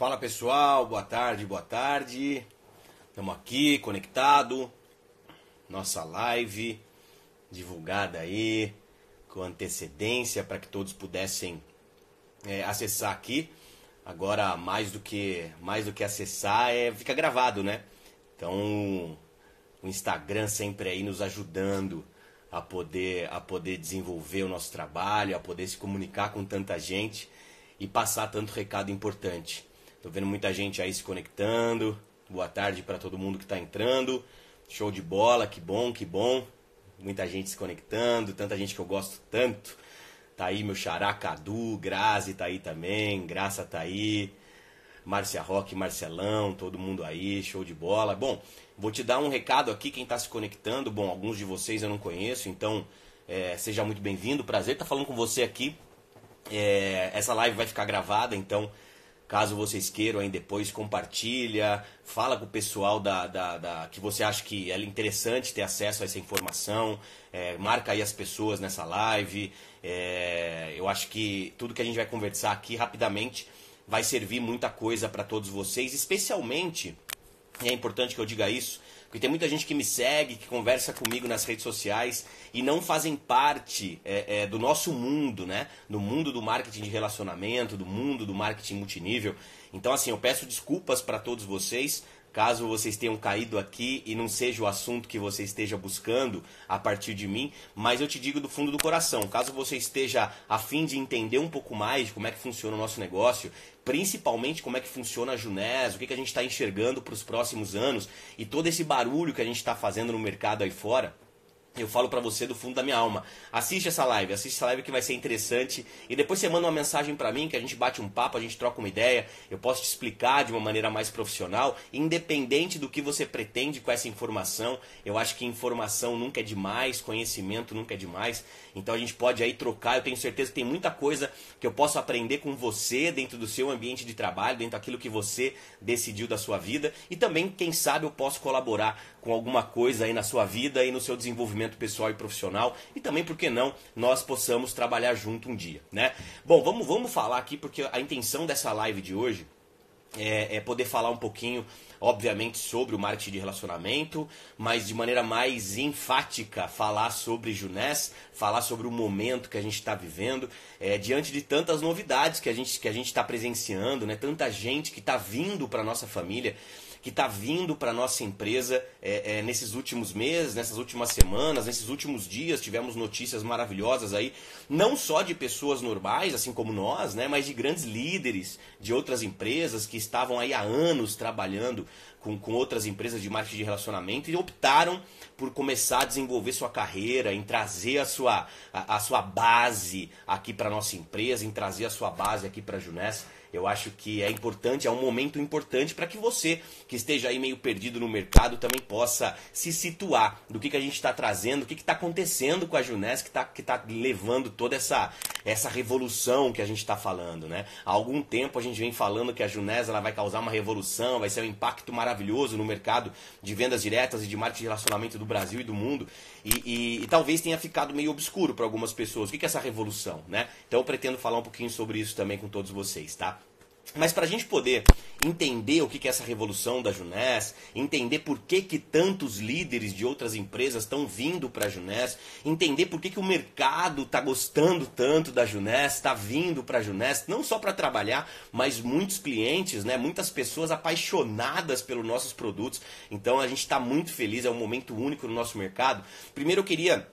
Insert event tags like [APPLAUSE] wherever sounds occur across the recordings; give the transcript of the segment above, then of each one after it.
Fala pessoal, boa tarde, boa tarde. Estamos aqui conectado. Nossa live divulgada aí com antecedência para que todos pudessem é, acessar aqui. Agora mais do que mais do que acessar é fica gravado, né? Então o Instagram sempre aí nos ajudando a poder a poder desenvolver o nosso trabalho, a poder se comunicar com tanta gente e passar tanto recado importante. Tô vendo muita gente aí se conectando. Boa tarde para todo mundo que está entrando. Show de bola, que bom, que bom. Muita gente se conectando, tanta gente que eu gosto tanto. Tá aí meu xará Cadu, Grazi tá aí também, Graça tá aí. Márcia Roque, Marcelão, todo mundo aí, show de bola. Bom, vou te dar um recado aqui, quem está se conectando. Bom, alguns de vocês eu não conheço, então é, seja muito bem-vindo. Prazer estar tá falando com você aqui. É, essa live vai ficar gravada, então Caso vocês queiram aí depois, compartilha, fala com o pessoal da, da, da, que você acha que é interessante ter acesso a essa informação, é, marca aí as pessoas nessa live. É, eu acho que tudo que a gente vai conversar aqui rapidamente vai servir muita coisa para todos vocês, especialmente, e é importante que eu diga isso, porque tem muita gente que me segue, que conversa comigo nas redes sociais e não fazem parte é, é, do nosso mundo, né? Do mundo do marketing de relacionamento, do mundo do marketing multinível. Então, assim, eu peço desculpas para todos vocês, caso vocês tenham caído aqui e não seja o assunto que você esteja buscando a partir de mim, mas eu te digo do fundo do coração, caso você esteja a fim de entender um pouco mais de como é que funciona o nosso negócio, principalmente como é que funciona a Junés, o que, que a gente está enxergando para os próximos anos e todo esse barulho que a gente está fazendo no mercado aí fora, eu falo para você do fundo da minha alma. Assiste essa live, assiste essa live que vai ser interessante. E depois você manda uma mensagem para mim, que a gente bate um papo, a gente troca uma ideia. Eu posso te explicar de uma maneira mais profissional, independente do que você pretende com essa informação. Eu acho que informação nunca é demais, conhecimento nunca é demais. Então a gente pode aí trocar. Eu tenho certeza que tem muita coisa que eu posso aprender com você dentro do seu ambiente de trabalho, dentro daquilo que você decidiu da sua vida. E também, quem sabe, eu posso colaborar com alguma coisa aí na sua vida e no seu desenvolvimento pessoal e profissional. E também, por que não, nós possamos trabalhar junto um dia, né? Bom, vamos, vamos falar aqui, porque a intenção dessa live de hoje é, é poder falar um pouquinho obviamente sobre o marketing de relacionamento, mas de maneira mais enfática falar sobre Junés, falar sobre o momento que a gente está vivendo, é, diante de tantas novidades que a gente está presenciando, né? Tanta gente que está vindo para nossa família que está vindo para a nossa empresa é, é, nesses últimos meses, nessas últimas semanas, nesses últimos dias. Tivemos notícias maravilhosas aí, não só de pessoas normais, assim como nós, né, mas de grandes líderes de outras empresas que estavam aí há anos trabalhando com, com outras empresas de marketing de relacionamento e optaram por começar a desenvolver sua carreira, em trazer a sua, a, a sua base aqui para nossa empresa, em trazer a sua base aqui para a Junessa. Eu acho que é importante, é um momento importante para que você, que esteja aí meio perdido no mercado, também possa se situar do que, que a gente está trazendo, o que está acontecendo com a Junés, que está que tá levando toda essa, essa revolução que a gente está falando. Né? Há algum tempo a gente vem falando que a Junés ela vai causar uma revolução, vai ser um impacto maravilhoso no mercado de vendas diretas e de marketing de relacionamento do Brasil e do mundo. E, e, e talvez tenha ficado meio obscuro para algumas pessoas. O que, é essa revolução? Né? Então eu pretendo falar um pouquinho sobre isso também com todos vocês. Tá? Mas para a gente poder entender o que é essa revolução da Junés, entender por que, que tantos líderes de outras empresas estão vindo para a Junés, entender por que, que o mercado está gostando tanto da Junés, está vindo para a Junés, não só para trabalhar, mas muitos clientes, né, muitas pessoas apaixonadas pelos nossos produtos. Então a gente está muito feliz, é um momento único no nosso mercado. Primeiro eu queria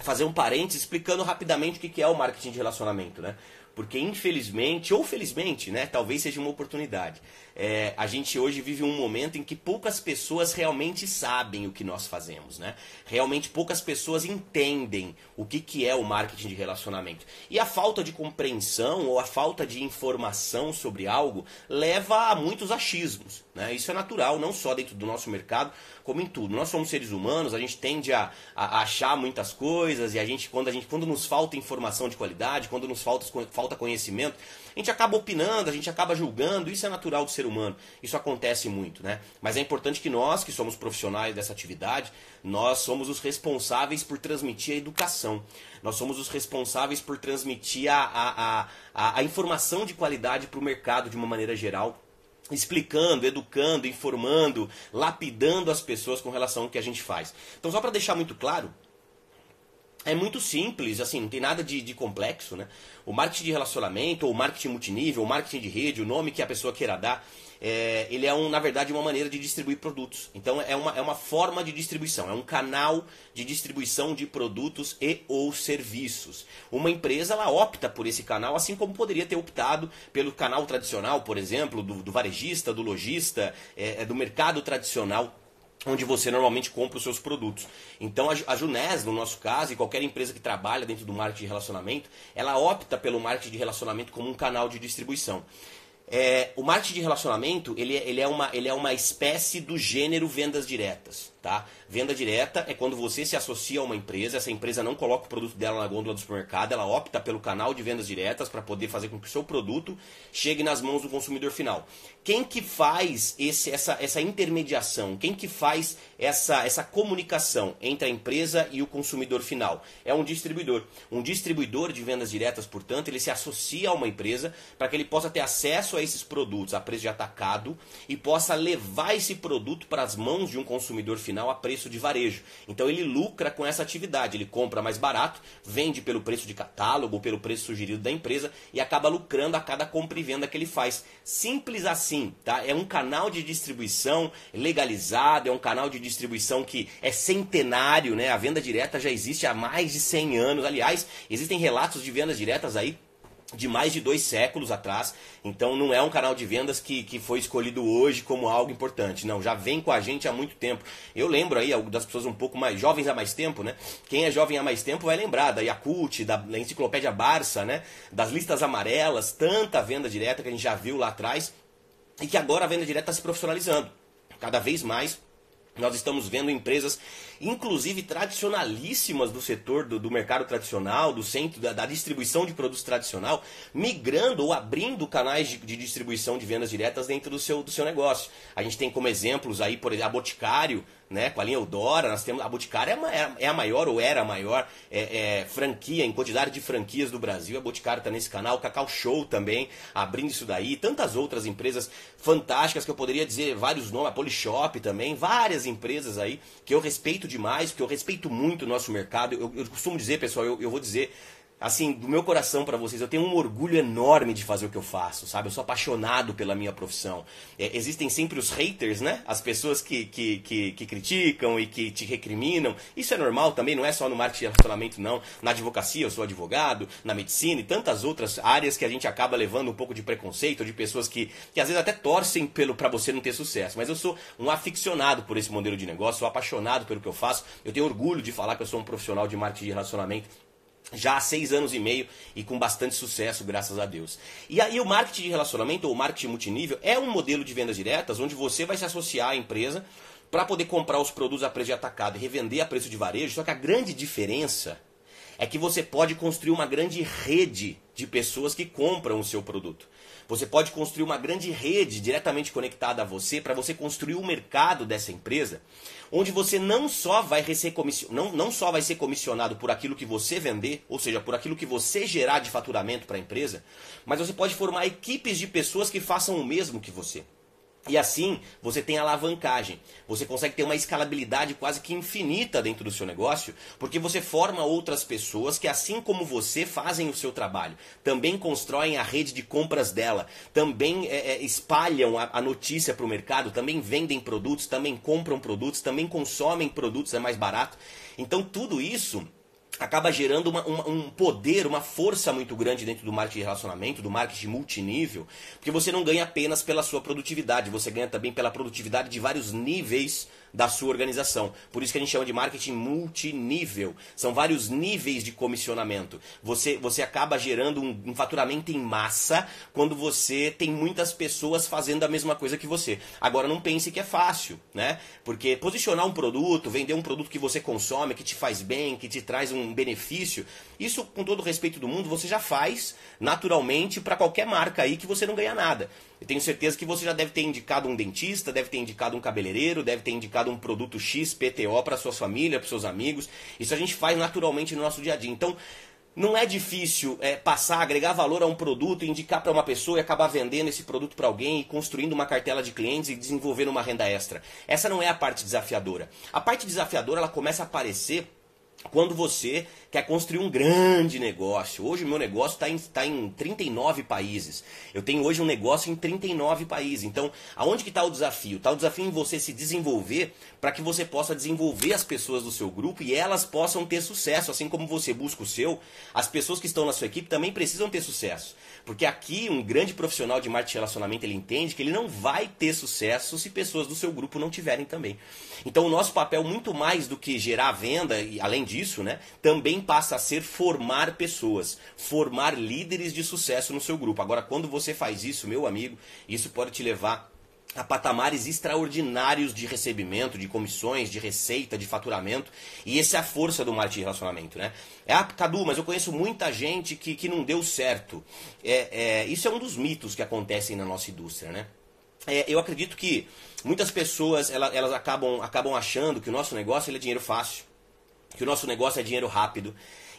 fazer um parênteses explicando rapidamente o que é o marketing de relacionamento, né? Porque infelizmente, ou felizmente, né, talvez seja uma oportunidade. É, a gente hoje vive um momento em que poucas pessoas realmente sabem o que nós fazemos, né? Realmente poucas pessoas entendem o que, que é o marketing de relacionamento. E a falta de compreensão ou a falta de informação sobre algo leva a muitos achismos. Né? Isso é natural, não só dentro do nosso mercado, como em tudo. Nós somos seres humanos, a gente tende a, a achar muitas coisas e a gente quando a gente quando nos falta informação de qualidade, quando nos falta, falta conhecimento, a gente acaba opinando, a gente acaba julgando, isso é natural do ser humano. Isso acontece muito, né? Mas é importante que nós, que somos profissionais dessa atividade, nós somos os responsáveis por transmitir a educação. Nós somos os responsáveis por transmitir a, a, a, a informação de qualidade para o mercado de uma maneira geral explicando, educando, informando, lapidando as pessoas com relação ao que a gente faz. Então, só para deixar muito claro, é muito simples, assim, não tem nada de, de, complexo, né? O marketing de relacionamento, ou marketing multinível, o marketing de rede, o nome que a pessoa queira dar, é, ele é, um, na verdade, uma maneira de distribuir produtos. Então, é uma, é uma forma de distribuição, é um canal de distribuição de produtos e ou serviços. Uma empresa, ela opta por esse canal, assim como poderia ter optado pelo canal tradicional, por exemplo, do, do varejista, do lojista, é, é do mercado tradicional onde você normalmente compra os seus produtos. Então a Junés, no nosso caso, e qualquer empresa que trabalha dentro do marketing de relacionamento, ela opta pelo marketing de relacionamento como um canal de distribuição. É, o marketing de relacionamento ele, é, ele, é uma, ele é uma espécie do gênero vendas diretas. Tá? Venda direta é quando você se associa a uma empresa, essa empresa não coloca o produto dela na gôndola do supermercado, ela opta pelo canal de vendas diretas para poder fazer com que o seu produto chegue nas mãos do consumidor final. Quem que faz esse, essa, essa intermediação? Quem que faz essa, essa comunicação entre a empresa e o consumidor final? É um distribuidor. Um distribuidor de vendas diretas, portanto, ele se associa a uma empresa para que ele possa ter acesso a esses produtos a preço de atacado e possa levar esse produto para as mãos de um consumidor final final a preço de varejo. Então ele lucra com essa atividade, ele compra mais barato, vende pelo preço de catálogo, pelo preço sugerido da empresa e acaba lucrando a cada compra e venda que ele faz. Simples assim, tá? É um canal de distribuição legalizado, é um canal de distribuição que é centenário, né? A venda direta já existe há mais de 100 anos. Aliás, existem relatos de vendas diretas aí de mais de dois séculos atrás. Então não é um canal de vendas que, que foi escolhido hoje como algo importante. Não, já vem com a gente há muito tempo. Eu lembro aí das pessoas um pouco mais jovens há mais tempo, né? Quem é jovem há mais tempo vai lembrar da Yakult, da, da Enciclopédia Barça, né? Das listas amarelas, tanta venda direta que a gente já viu lá atrás e que agora a venda direta está se profissionalizando. Cada vez mais nós estamos vendo empresas, inclusive tradicionalíssimas do setor do, do mercado tradicional, do centro da, da, distribuição de produtos tradicional, migrando ou abrindo canais de, de, distribuição de vendas diretas dentro do seu, do seu negócio. A gente tem como exemplos aí, por exemplo, a Boticário, né, com a linha Eudora, nós temos a Boticário é, é, é a maior ou era a maior é, é, franquia em quantidade de franquias do Brasil. A Boticário está nesse canal, o Cacau Show também abrindo isso daí, tantas outras empresas fantásticas que eu poderia dizer vários nomes, a Polishop também, várias empresas aí que eu respeito demais, que eu respeito muito o nosso mercado. Eu, eu costumo dizer, pessoal, eu, eu vou dizer assim, do meu coração para vocês, eu tenho um orgulho enorme de fazer o que eu faço, sabe? Eu sou apaixonado pela minha profissão. É, existem sempre os haters, né? As pessoas que, que, que, que, criticam e que te recriminam. Isso é normal também, não é só no marketing de relacionamento, não. Na advocacia, eu sou advogado, na medicina e tantas outras áreas que a gente acaba levando um pouco de preconceito, de pessoas que, que às vezes até torcem pelo para você não ter sucesso. Mas eu sou um aficionado por esse modelo de negócio, sou apaixonado pelo que eu faço. Eu tenho orgulho de falar que eu sou um profissional de marketing de relacionamento já há seis anos e meio e com bastante sucesso, graças a Deus. E aí o marketing de relacionamento ou marketing multinível é um modelo de vendas diretas onde você vai se associar à empresa para poder comprar os produtos a preço de atacado e revender a preço de varejo. Só que a grande diferença é que você pode construir uma grande rede de pessoas que compram o seu produto. Você pode construir uma grande rede diretamente conectada a você para você construir o mercado dessa empresa, onde você não só vai ser não, não só vai ser comissionado por aquilo que você vender, ou seja, por aquilo que você gerar de faturamento para a empresa, mas você pode formar equipes de pessoas que façam o mesmo que você. E assim você tem alavancagem. Você consegue ter uma escalabilidade quase que infinita dentro do seu negócio, porque você forma outras pessoas que, assim como você, fazem o seu trabalho. Também constroem a rede de compras dela, também é, é, espalham a, a notícia para o mercado, também vendem produtos, também compram produtos, também consomem produtos, é mais barato. Então tudo isso acaba gerando uma, uma, um poder, uma força muito grande dentro do marketing de relacionamento, do marketing multinível, porque você não ganha apenas pela sua produtividade, você ganha também pela produtividade de vários níveis da sua organização. Por isso que a gente chama de marketing multinível. São vários níveis de comissionamento. Você, você acaba gerando um, um faturamento em massa quando você tem muitas pessoas fazendo a mesma coisa que você. Agora não pense que é fácil, né? Porque posicionar um produto, vender um produto que você consome, que te faz bem, que te traz um benefício, isso com todo o respeito do mundo, você já faz naturalmente para qualquer marca aí que você não ganha nada. Eu tenho certeza que você já deve ter indicado um dentista, deve ter indicado um cabeleireiro, deve ter indicado um produto X, PTO para sua família, para seus amigos. Isso a gente faz naturalmente no nosso dia a dia. Então, Não é difícil é, passar, agregar valor a um produto, indicar para uma pessoa e acabar vendendo esse produto para alguém e construindo uma cartela de clientes e desenvolvendo uma renda extra. Essa não é a parte desafiadora. A parte desafiadora ela começa a aparecer quando você quer construir um grande negócio. Hoje o meu negócio está em, tá em 39 países. Eu tenho hoje um negócio em 39 países. Então, aonde que está o desafio? Está o desafio em você se desenvolver para que você possa desenvolver as pessoas do seu grupo e elas possam ter sucesso. Assim como você busca o seu, as pessoas que estão na sua equipe também precisam ter sucesso. Porque aqui um grande profissional de marketing de relacionamento ele entende que ele não vai ter sucesso se pessoas do seu grupo não tiverem também. Então o nosso papel muito mais do que gerar venda e além disso, né, também passa a ser formar pessoas, formar líderes de sucesso no seu grupo. Agora, quando você faz isso, meu amigo, isso pode te levar a patamares extraordinários de recebimento, de comissões, de receita, de faturamento. E essa é a força do marketing de relacionamento, né? É, ah, Cadu, mas eu conheço muita gente que, que não deu certo. É, é, isso é um dos mitos que acontecem na nossa indústria, né? É, eu acredito que muitas pessoas elas, elas acabam, acabam achando que o nosso negócio é dinheiro fácil que o nosso negócio é dinheiro rápido.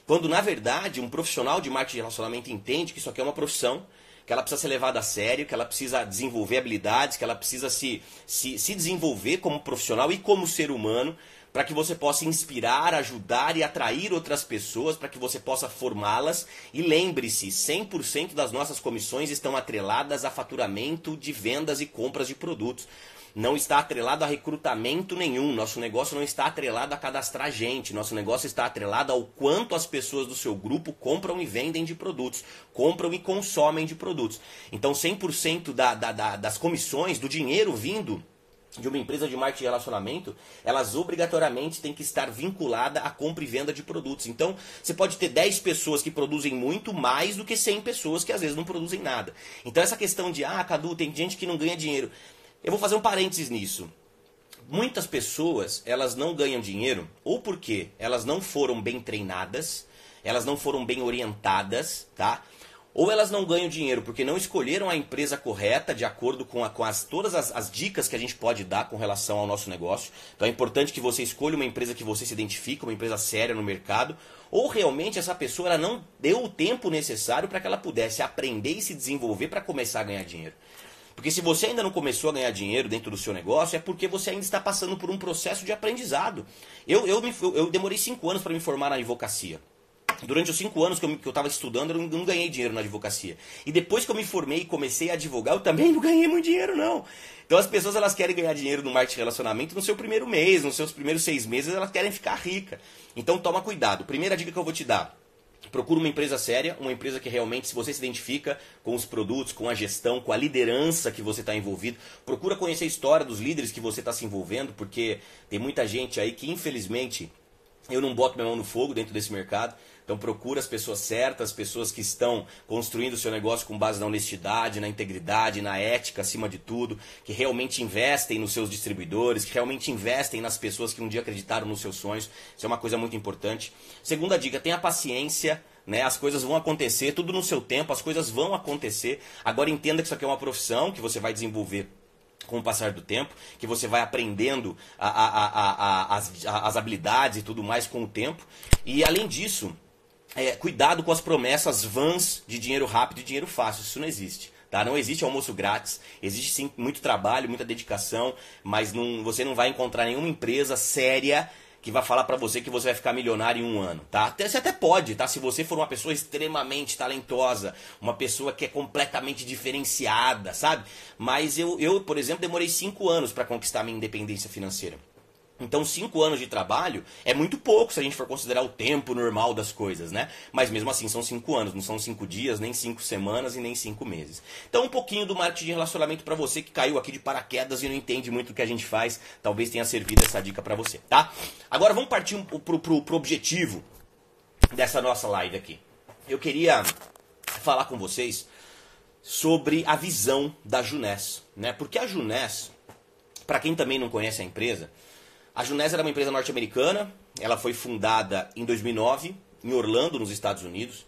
Quando, na verdade, um profissional de marketing de relacionamento entende que isso aqui é uma profissão, que ela precisa ser levada a sério, que ela precisa desenvolver habilidades, que ela precisa se, se, se desenvolver como profissional e como ser humano, para que você possa inspirar, ajudar e atrair outras pessoas, para que você possa formá-las. E lembre-se, 100% das nossas comissões estão atreladas a faturamento de vendas e compras de produtos não está atrelado a recrutamento nenhum. Nosso negócio não está atrelado a cadastrar gente. Nosso negócio está atrelado ao quanto as pessoas do seu grupo compram e vendem de produtos, compram e consomem de produtos. Então, 100% da, da, da, das comissões, do dinheiro vindo de uma empresa de marketing e relacionamento, elas obrigatoriamente têm que estar vinculada à compra e venda de produtos. Então, você pode ter 10 pessoas que produzem muito mais do que 100 pessoas que às vezes não produzem nada. Então, essa questão de, ah, Cadu, tem gente que não ganha dinheiro. Eu vou fazer um parênteses nisso. Muitas pessoas, elas não ganham dinheiro ou porque elas não foram bem treinadas, elas não foram bem orientadas, tá? Ou elas não ganham dinheiro porque não escolheram a empresa correta de acordo com, a, com as, todas as, as, dicas que a gente pode dar com relação ao nosso negócio. Então é importante que você escolha uma empresa que você se identifica, uma empresa séria no mercado. Ou realmente essa pessoa ela não deu o tempo necessário para que ela pudesse aprender e se desenvolver para começar a ganhar dinheiro. Porque se você ainda não começou a ganhar dinheiro dentro do seu negócio, é porque você ainda está passando por um processo de aprendizado. Eu, eu, me, eu demorei cinco anos para me formar na advocacia. Durante os cinco anos que eu estava estudando, eu não, ganhei dinheiro na advocacia. E depois que eu me formei e comecei a advogar, eu também não ganhei muito dinheiro, não. Então as pessoas elas querem ganhar dinheiro no marketing relacionamento no seu primeiro mês, nos seus primeiros seis meses, elas querem ficar rica. Então toma cuidado. Primeira dica que eu vou te dar Procura uma empresa séria, uma empresa que realmente, se você se identifica com os produtos, com a gestão, com a liderança que você está envolvido, procura conhecer a história dos líderes que você está se envolvendo, porque tem muita gente aí que, infelizmente, eu não boto minha mão no fogo dentro desse mercado, então procura as pessoas certas, pessoas que estão construindo o seu negócio com base na honestidade, na integridade, na ética acima de tudo, que realmente investem nos seus distribuidores, que realmente investem nas pessoas que um dia acreditaram nos seus sonhos. Isso é uma coisa muito importante. Segunda dica, tenha paciência. Né, as coisas vão acontecer, tudo no seu tempo, as coisas vão acontecer. Agora entenda que isso aqui é uma profissão que você vai desenvolver com o passar do tempo, que você vai aprendendo a, a, a, as, as habilidades e tudo mais com o tempo. E além disso, é, cuidado com as promessas vãs de dinheiro rápido e dinheiro fácil. Isso não existe. Tá? Não existe almoço grátis, existe sim muito trabalho, muita dedicação, mas não, você não vai encontrar nenhuma empresa séria que vai falar para você que você vai ficar milionário em um ano, tá? Você até pode, tá? Se você for uma pessoa extremamente talentosa, uma pessoa que é completamente diferenciada, sabe? Mas eu, eu por exemplo, demorei cinco anos para conquistar minha independência financeira. Então, cinco anos de trabalho é muito pouco se a gente for considerar o tempo normal das coisas, né? Mas mesmo assim, são cinco anos, não são cinco dias, nem cinco semanas e nem cinco meses. Então, um pouquinho do marketing de relacionamento para você que caiu aqui de paraquedas e não entende muito o que a gente faz, talvez tenha servido essa dica para você, tá? Agora, vamos partir pro, pro, pro objetivo dessa nossa live aqui. Eu queria falar com vocês sobre a visão da Junés, né? Porque a Junés, para quem também não conhece a empresa, a Junés era uma empresa norte-americana, ela foi fundada em 2009, em Orlando, nos Estados Unidos.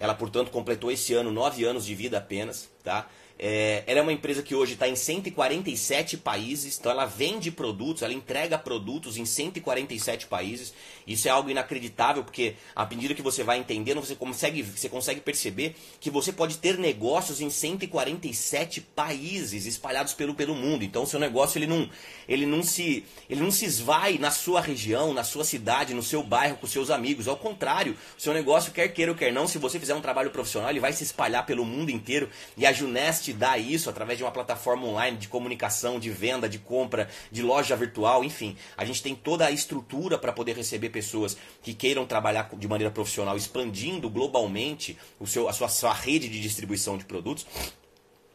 Ela, portanto, completou esse ano nove anos de vida apenas. Tá? É, ela é uma empresa que hoje está em 147 países, então ela vende produtos, ela entrega produtos em 147 países. Isso é algo inacreditável, porque à medida que você vai entendendo, você consegue, você consegue perceber que você pode ter negócios em 147 países espalhados pelo, pelo mundo. Então o seu negócio ele não, ele, não se, ele não se esvai na sua região, na sua cidade, no seu bairro, com seus amigos. Ao contrário, o seu negócio, quer queira ou quer não, se você fizer um trabalho profissional, ele vai se espalhar pelo mundo inteiro. E a Junest te dá isso através de uma plataforma online de comunicação, de venda, de compra, de loja virtual, enfim. A gente tem toda a estrutura para poder receber pessoas que queiram trabalhar de maneira profissional, expandindo globalmente o seu, a sua, sua rede de distribuição de produtos.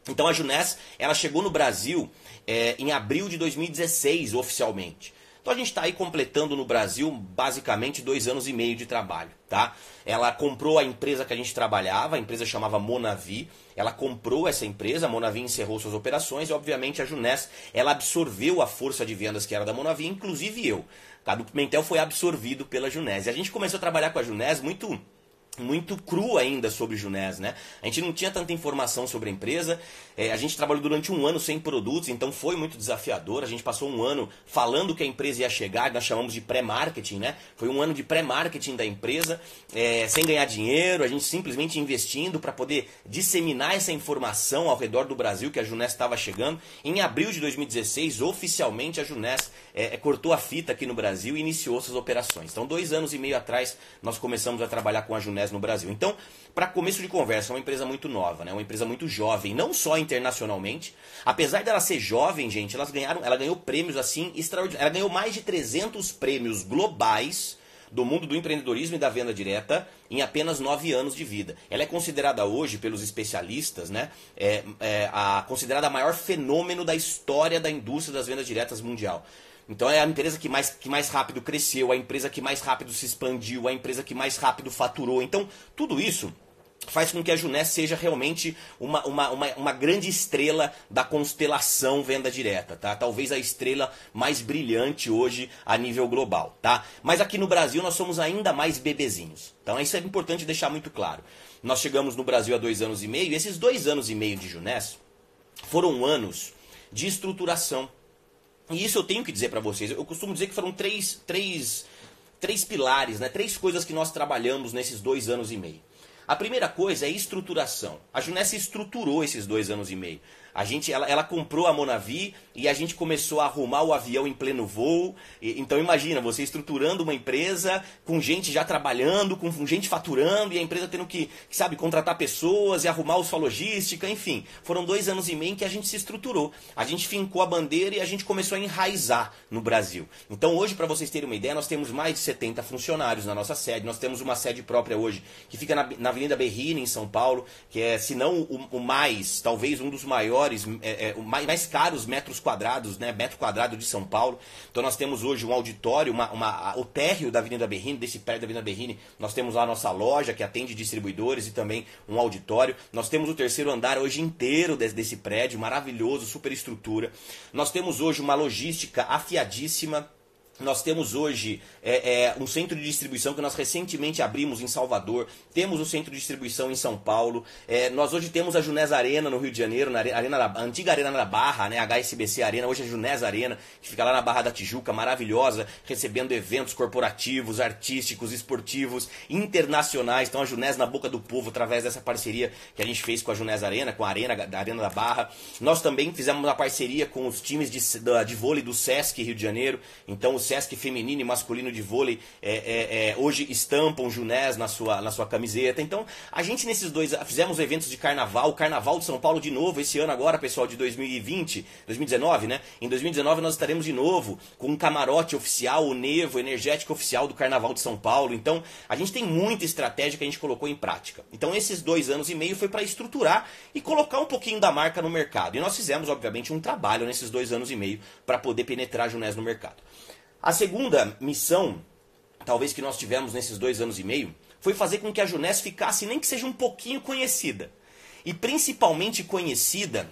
Então a Juness, ela chegou no Brasil é, em abril de 2016, oficialmente. Então a gente está aí completando no Brasil basicamente dois anos e meio de trabalho, tá? Ela comprou a empresa que a gente trabalhava, a empresa chamava Monavi. Ela comprou essa empresa, a Monavi encerrou suas operações e obviamente a Juness, ela absorveu a força de vendas que era da Monavi, inclusive eu. Cadu Pimentel foi absorvido pela Junés. E a gente começou a trabalhar com a Junés muito muito cru ainda sobre Junés, né? A gente não tinha tanta informação sobre a empresa. É, a gente trabalhou durante um ano sem produtos, então foi muito desafiador. A gente passou um ano falando que a empresa ia chegar, nós chamamos de pré-marketing, né? Foi um ano de pré-marketing da empresa, é, sem ganhar dinheiro, a gente simplesmente investindo para poder disseminar essa informação ao redor do Brasil que a Junés estava chegando. Em abril de 2016, oficialmente a Junés é, é, cortou a fita aqui no Brasil e iniciou suas operações. Então, dois anos e meio atrás, nós começamos a trabalhar com a Junés no Brasil. Então, para começo de conversa, é uma empresa muito nova, né? uma empresa muito jovem, não só internacionalmente. Apesar dela ser jovem, gente, elas ganharam, ela ganhou prêmios assim extraordinários. Ela ganhou mais de 300 prêmios globais do mundo do empreendedorismo e da venda direta em apenas nove anos de vida. Ela é considerada hoje, pelos especialistas, né, é, é a, considerada a maior fenômeno da história da indústria das vendas diretas mundial. Então é a empresa que mais, que mais rápido cresceu, a empresa que mais rápido se expandiu, a empresa que mais rápido faturou. Então, tudo isso faz com que a Junés seja realmente uma, uma, uma, uma, grande estrela da constelação venda direta, tá? Talvez a estrela mais brilhante hoje a nível global, tá? Mas aqui no Brasil nós somos ainda mais bebezinhos. Então isso é importante deixar muito claro. Nós chegamos no Brasil há dois anos e meio, e esses dois anos e meio de Junés foram anos de estruturação e isso eu tenho que dizer para vocês. Eu costumo dizer que foram três, três, três pilares, né? três coisas que nós trabalhamos nesses dois anos e meio. A primeira coisa é estruturação. A Junessa estruturou esses dois anos e meio. A gente, ela, ela comprou a Monavi e a gente começou a arrumar o avião em pleno voo. E, então imagina, você estruturando uma empresa com gente já trabalhando, com gente faturando e a empresa tendo que, sabe, contratar pessoas e arrumar sua logística, enfim. Foram dois anos e meio que a gente se estruturou. A gente fincou a bandeira e a gente começou a enraizar no Brasil. Então hoje, para vocês terem uma ideia, nós temos mais de 70 funcionários na nossa sede. Nós temos uma sede própria hoje que fica na, na Avenida Berrini, em São Paulo, que é, se não o, o mais, talvez um dos maiores maiores, é, é, mais, caros metros quadrados, né, metro quadrado de São Paulo. Então nós temos hoje um auditório, uma, uma, o térreo da Avenida Berrini, desse prédio da Avenida Berrini, nós temos lá a nossa loja que atende distribuidores e também um auditório. Nós temos o terceiro andar hoje inteiro desse, desse prédio, maravilhoso, super estrutura. Nós temos hoje uma logística afiadíssima nós temos hoje é, é, um centro de distribuição que nós recentemente abrimos em Salvador, temos o um centro de distribuição em São Paulo, é, nós hoje temos a Junés Arena no Rio de Janeiro, na arena a antiga Arena da Barra, né, HSBC Arena, hoje é a Junés Arena, que fica lá na Barra da Tijuca, maravilhosa, recebendo eventos corporativos, artísticos, esportivos, internacionais. Então a Junés na boca do povo, através dessa parceria que a gente fez com a Junés Arena, com a Arena, da Arena da Barra. Nós também fizemos uma parceria com os times de, de, vôlei do Sesc Rio de Janeiro, então os Sesc feminino e masculino de vôlei é, é, é, hoje estampam Junés na sua, na sua camiseta. Então, a gente nesses dois fizemos eventos de carnaval, Carnaval de São Paulo de novo, esse ano agora, pessoal, de 2020, 2019, né? Em 2019 nós estaremos de novo com um camarote oficial, o Nevo, energético oficial do Carnaval de São Paulo. Então, a gente tem muita estratégia que a gente colocou em prática. Então, esses dois anos e meio foi para estruturar e colocar um pouquinho da marca no mercado. E nós fizemos, obviamente, um trabalho nesses dois anos e meio para poder penetrar Junés no mercado. A segunda missão, talvez que nós tivemos nesses dois anos e meio, foi fazer com que a Junés ficasse, nem que seja um pouquinho conhecida. E principalmente conhecida,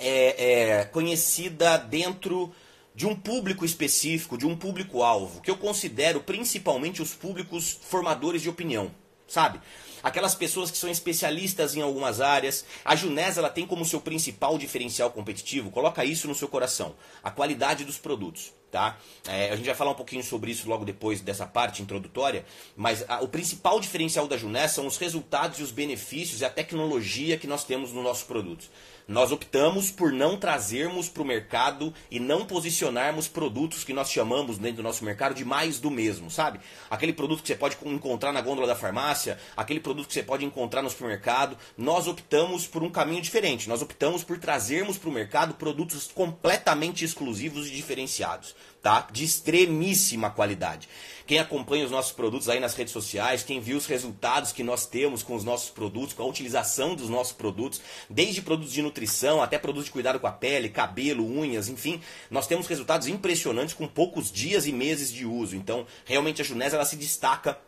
é, é, conhecida dentro de um público específico, de um público-alvo, que eu considero principalmente os públicos formadores de opinião. sabe? Aquelas pessoas que são especialistas em algumas áreas. A Junés ela tem como seu principal diferencial competitivo, coloca isso no seu coração, a qualidade dos produtos. Tá? É, a gente vai falar um pouquinho sobre isso logo depois dessa parte introdutória, mas a, o principal diferencial da Junés são os resultados e os benefícios e a tecnologia que nós temos nos nossos produtos. Nós optamos por não trazermos para o mercado e não posicionarmos produtos que nós chamamos dentro do nosso mercado de mais do mesmo, sabe? Aquele produto que você pode encontrar na gôndola da farmácia, aquele produto que você pode encontrar no supermercado. Nós optamos por um caminho diferente. Nós optamos por trazermos para o mercado produtos completamente exclusivos e diferenciados tá? De extremíssima qualidade. Quem acompanha os nossos produtos aí nas redes sociais, quem viu os resultados que nós temos com os nossos produtos, com a utilização dos nossos produtos, desde produtos de nutrição até produtos de cuidado com a pele, cabelo, unhas, enfim, nós temos resultados impressionantes com poucos dias e meses de uso. Então, realmente a Junés ela se destaca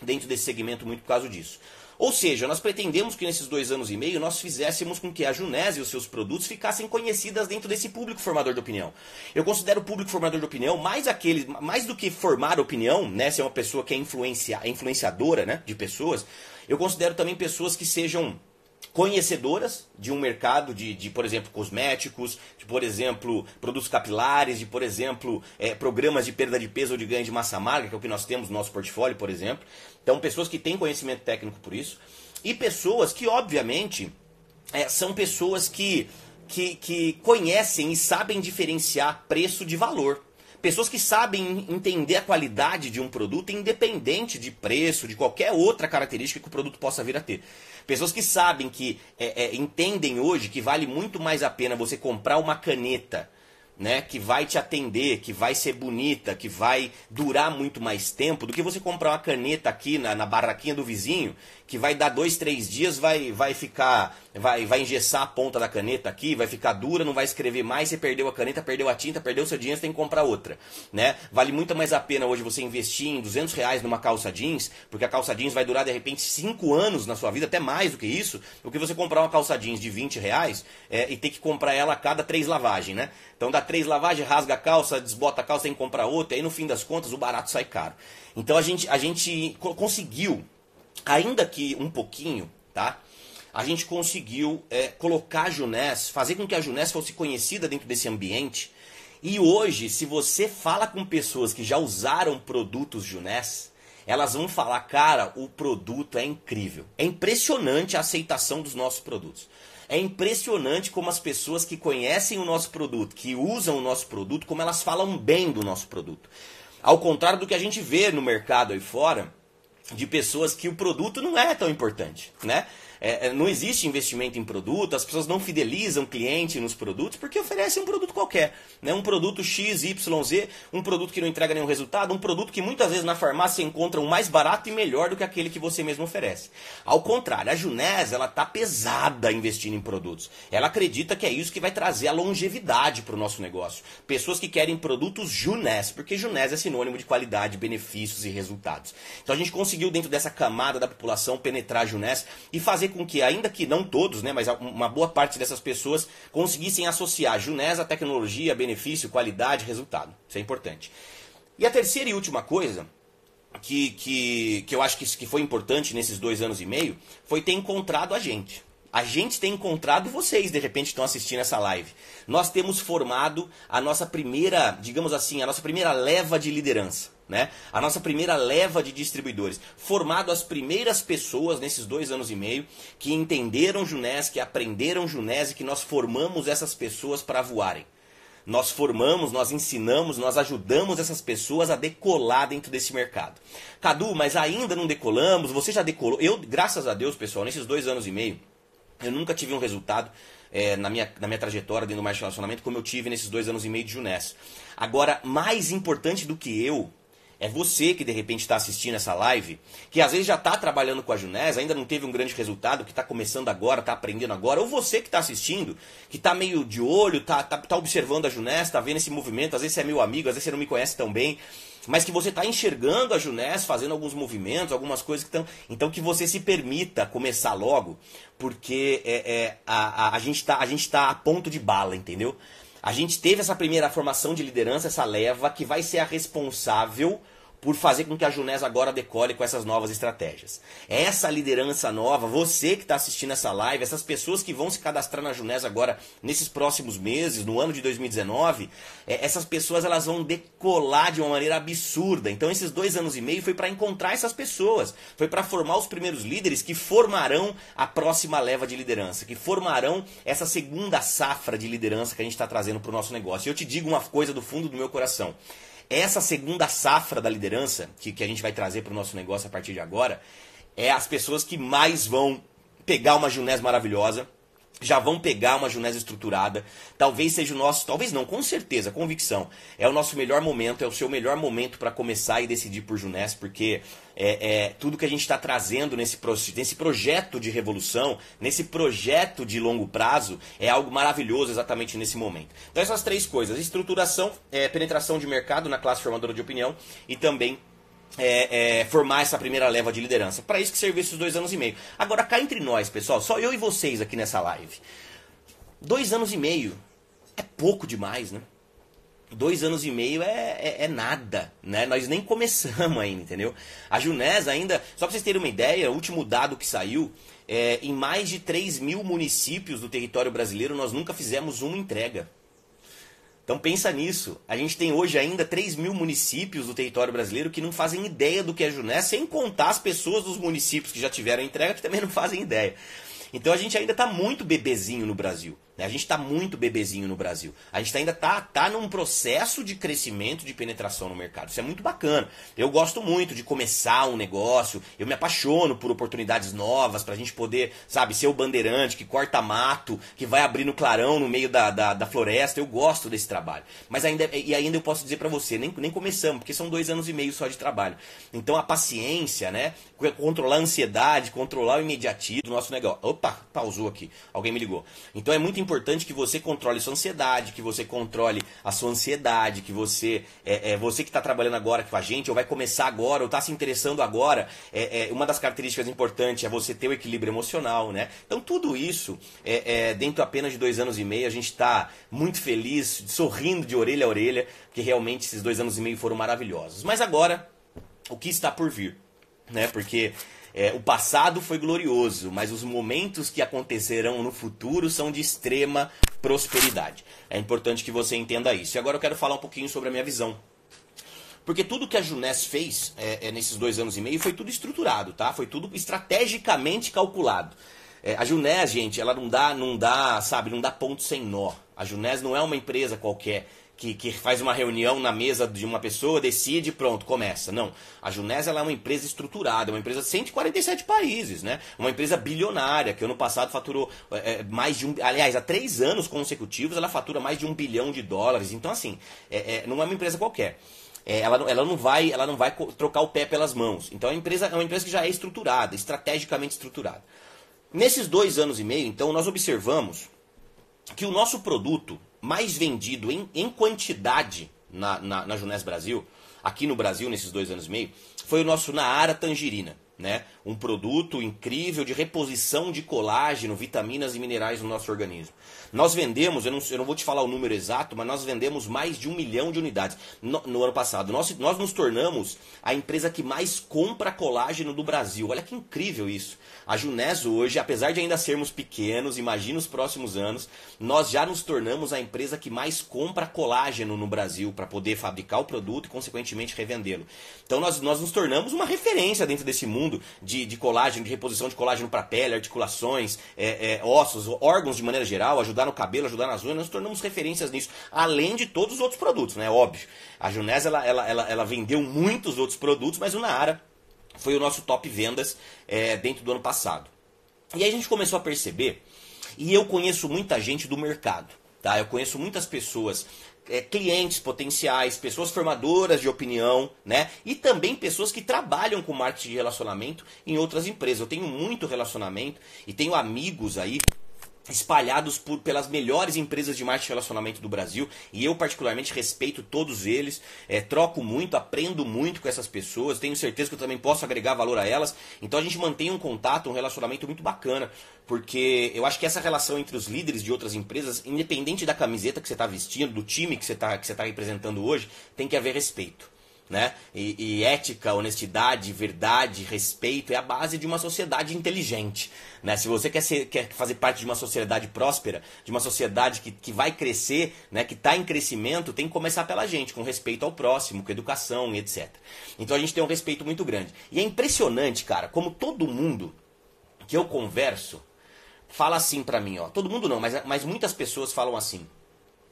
dentro desse segmento muito por causa disso. Ou seja, nós pretendemos que nesses dois anos e meio nós fizéssemos com que a Junés e os seus produtos ficassem conhecidas dentro desse público formador de opinião. Eu considero o público formador de opinião mais aquele, mais do que formar opinião, né, ser uma pessoa que é influencia, influenciadora né, de pessoas, eu considero também pessoas que sejam conhecedoras de um mercado de, de, por exemplo, cosméticos, de, por exemplo, produtos capilares, de, por exemplo, é, programas de perda de peso ou de ganho de massa magra, que é o que nós temos no nosso portfólio, por exemplo. Então, pessoas que têm conhecimento técnico por isso. E pessoas que, obviamente, é, são pessoas que, que, que conhecem e sabem diferenciar preço de valor. Pessoas que sabem entender a qualidade de um produto, independente de preço, de qualquer outra característica que o produto possa vir a ter. Pessoas que sabem que é, é, entendem hoje que vale muito mais a pena você comprar uma caneta né, que vai te atender, que vai ser bonita, que vai durar muito mais tempo, do que você comprar uma caneta aqui na, na barraquinha do vizinho, que vai dar dois, três dias, vai, vai ficar, vai, vai engessar a ponta da caneta aqui, vai ficar dura, não vai escrever mais, você perdeu a caneta, perdeu a tinta, perdeu seu dinheiro, você tem que comprar outra, né? Vale muito mais a pena hoje você investir em 200 reais numa calça jeans, porque a calça jeans vai durar de repente 5 anos na sua vida, até mais do que isso, do que você comprar uma calça jeans de 20 reais é, e ter que comprar ela a cada três lavagens, né? Então dá três lavagens, rasga a calça, desbota a calça, tem que comprar outra, e aí no fim das contas o barato sai caro. Então a gente, a gente conseguiu, ainda que um pouquinho, tá? A gente conseguiu é, colocar a Junés, fazer com que a Junés fosse conhecida dentro desse ambiente. E hoje, se você fala com pessoas que já usaram produtos Junés, elas vão falar, cara, o produto é incrível. É impressionante a aceitação dos nossos produtos. É impressionante como as pessoas que conhecem o nosso produto, que usam o nosso produto, como elas falam bem do nosso produto. Ao contrário do que a gente vê no mercado aí fora, de pessoas que o produto não é tão importante, né? É, é, não existe investimento em produto, as pessoas não fidelizam cliente nos produtos porque oferecem um produto qualquer. Né? Um produto X, Y, Z, um produto que não entrega nenhum resultado, um produto que muitas vezes na farmácia encontra um mais barato e melhor do que aquele que você mesmo oferece. Ao contrário, a Junés ela está pesada investindo em produtos. Ela acredita que é isso que vai trazer a longevidade para o nosso negócio. Pessoas que querem produtos Junés, porque Junés é sinônimo de qualidade, benefícios e resultados. Então a gente conseguiu dentro dessa camada da população penetrar a Junés e fazer com que, ainda que não todos, né, mas uma boa parte dessas pessoas conseguissem associar Junés à tecnologia, benefício, qualidade, resultado. Isso é importante. E a terceira e última coisa que, que, que eu acho que, que foi importante nesses dois anos e meio foi ter encontrado a gente. A gente tem encontrado vocês, de repente, estão assistindo essa live. Nós temos formado a nossa primeira, digamos assim, a nossa primeira leva de liderança né? A nossa primeira leva de distribuidores, formado as primeiras pessoas nesses dois anos e meio que entenderam Junés, que aprenderam Junés e que nós formamos essas pessoas para voarem. Nós formamos, nós ensinamos, nós ajudamos essas pessoas a decolar dentro desse mercado. Cadu, mas ainda não decolamos, você já decolou. Eu, graças a Deus, pessoal, nesses dois anos e meio, eu nunca tive um resultado é, na, minha, na minha trajetória dentro do marketing relacionamento como eu tive nesses dois anos e meio de Junés. Agora, mais importante do que eu, é você que de repente está assistindo essa live, que às vezes já está trabalhando com a Junés, ainda não teve um grande resultado, que está começando agora, está aprendendo agora, ou você que está assistindo, que está meio de olho, está tá, tá observando a Junés, está vendo esse movimento, às vezes você é meu amigo, às vezes você não me conhece tão bem, mas que você está enxergando a Junés fazendo alguns movimentos, algumas coisas que estão. Então que você se permita começar logo, porque é, é a, a, a gente está tá a ponto de bala, entendeu? A gente teve essa primeira formação de liderança, essa leva, que vai ser a responsável por fazer com que a Junés agora decole com essas novas estratégias. Essa liderança nova, você que está assistindo essa live, essas pessoas que vão se cadastrar na Junés agora nesses próximos meses, no ano de 2019, é, essas pessoas elas vão decolar de uma maneira absurda. Então esses dois anos e meio foi para encontrar essas pessoas, foi para formar os primeiros líderes que formarão a próxima leva de liderança, que formarão essa segunda safra de liderança que a gente está trazendo para o nosso negócio. E eu te digo uma coisa do fundo do meu coração essa segunda safra da liderança, que, que a gente vai trazer para o nosso negócio a partir de agora, é as pessoas que mais vão pegar uma Junés maravilhosa, já vão pegar uma Junés estruturada. Talvez seja o nosso, talvez não, com certeza, convicção. É o nosso melhor momento, é o seu melhor momento para começar e decidir por Junés, porque é, é tudo que a gente está trazendo nesse, nesse projeto de revolução, nesse projeto de longo prazo, é algo maravilhoso exatamente nesse momento. Então, essas três coisas: estruturação, é, penetração de mercado na classe formadora de opinião e também é, é, formar essa primeira leva de liderança. Para isso que serviu esses dois anos e meio. Agora, cá entre nós, pessoal, só eu e vocês aqui nessa live. Dois anos e meio é pouco demais, né? Dois anos e meio é, é, é, nada, né? Nós nem começamos [LAUGHS] ainda, entendeu? A Junés ainda, só para vocês terem uma ideia, o último dado que saiu, é, em mais de 3 mil municípios do território brasileiro, nós nunca fizemos uma entrega. Então pensa nisso. A gente tem hoje ainda 3 mil municípios do território brasileiro que não fazem ideia do que é Junés, sem contar as pessoas dos municípios que já tiveram entrega que também não fazem ideia. Então a gente ainda está muito bebezinho no Brasil. Né? A gente está muito bebezinho no Brasil. A gente ainda está tá num processo de crescimento, de penetração no mercado. Isso é muito bacana. Eu gosto muito de começar um negócio. Eu me apaixono por oportunidades novas para a gente poder, sabe, ser o bandeirante que corta mato, que vai abrir no clarão no meio da, da, da floresta. Eu gosto desse trabalho. Mas ainda e ainda eu posso dizer para você, nem, nem começamos, porque são dois anos e meio só de trabalho. Então a paciência, né? Controlar a ansiedade, controlar o imediatismo do nosso negócio. Opa, pausou aqui. Alguém me ligou. Então é muito importante importante que você controle sua ansiedade, que você controle a sua ansiedade, que você, é, é você que está trabalhando agora com a gente, ou vai começar agora, ou está se interessando agora, é, é, uma das características importantes é você ter o equilíbrio emocional, né? Então tudo isso, é, é dentro apenas de dois anos e meio, a gente está muito feliz, sorrindo de orelha a orelha, que realmente esses dois anos e meio foram maravilhosos. Mas agora, o que está por vir? Né? Porque é, o passado foi glorioso, mas os momentos que acontecerão no futuro são de extrema prosperidade. É importante que você entenda isso. E agora eu quero falar um pouquinho sobre a minha visão. Porque tudo que a Junés fez é, é, nesses dois anos e meio foi tudo estruturado, tá? Foi tudo estrategicamente calculado. É, a Junés, gente, ela não dá, não dá, sabe, não dá ponto sem nó. A Junés não é uma empresa qualquer que, que faz uma reunião na mesa de uma pessoa, decide pronto, começa. Não. A Junés ela é uma empresa estruturada, uma empresa de 147 países, né? Uma empresa bilionária, que ano passado faturou é, mais de um. Aliás, há três anos consecutivos ela fatura mais de um bilhão de dólares. Então, assim, é, é, não é uma empresa qualquer. É, ela, ela, não vai, ela não vai trocar o pé pelas mãos. Então a empresa é uma empresa que já é estruturada, estrategicamente estruturada. Nesses dois anos e meio, então, nós observamos que o nosso produto mais vendido em, em quantidade na, na, na Junés Brasil, aqui no Brasil, nesses dois anos e meio, foi o nosso Naara Tangerina. Né? Um produto incrível de reposição de colágeno, vitaminas e minerais no nosso organismo. Nós vendemos, eu não, eu não vou te falar o número exato, mas nós vendemos mais de um milhão de unidades no, no ano passado. Nós, nós nos tornamos a empresa que mais compra colágeno do Brasil. Olha que incrível isso. A Junés hoje, apesar de ainda sermos pequenos, imagina os próximos anos, nós já nos tornamos a empresa que mais compra colágeno no Brasil para poder fabricar o produto e, consequentemente, revendê-lo. Então, nós, nós nos tornamos uma referência dentro desse mundo de, de colágeno, de reposição de colágeno para pele, articulações, é, é, ossos, órgãos de maneira geral, ajudar no cabelo, ajudar nas unhas, nós tornamos referências nisso, além de todos os outros produtos, né? Óbvio. A Junés, ela, ela, ela, ela vendeu muitos outros produtos, mas o Naara foi o nosso top vendas é, dentro do ano passado. E aí a gente começou a perceber, e eu conheço muita gente do mercado, tá? Eu conheço muitas pessoas, é, clientes potenciais, pessoas formadoras de opinião, né? E também pessoas que trabalham com marketing de relacionamento em outras empresas. Eu tenho muito relacionamento e tenho amigos aí espalhados por, pelas melhores empresas de marketing e relacionamento do Brasil. E eu particularmente respeito todos eles, é, troco muito, aprendo muito com essas pessoas, tenho certeza que eu também posso agregar valor a elas, então a gente mantém um contato, um relacionamento muito bacana, porque eu acho que essa relação entre os líderes de outras empresas, independente da camiseta que você está vestindo, do time que você está tá representando hoje, tem que haver respeito. Né? E, e, ética, honestidade, verdade, respeito é a base de uma sociedade inteligente. Né? Se você quer, ser, quer fazer parte de uma sociedade próspera, de uma sociedade que, que vai crescer, né? que está em crescimento, tem que começar pela gente, com respeito ao próximo, com educação e etc. Então a gente tem um respeito muito grande. E é impressionante, cara, como todo mundo que eu converso fala assim pra mim, ó. Todo mundo não, mas, mas muitas pessoas falam assim.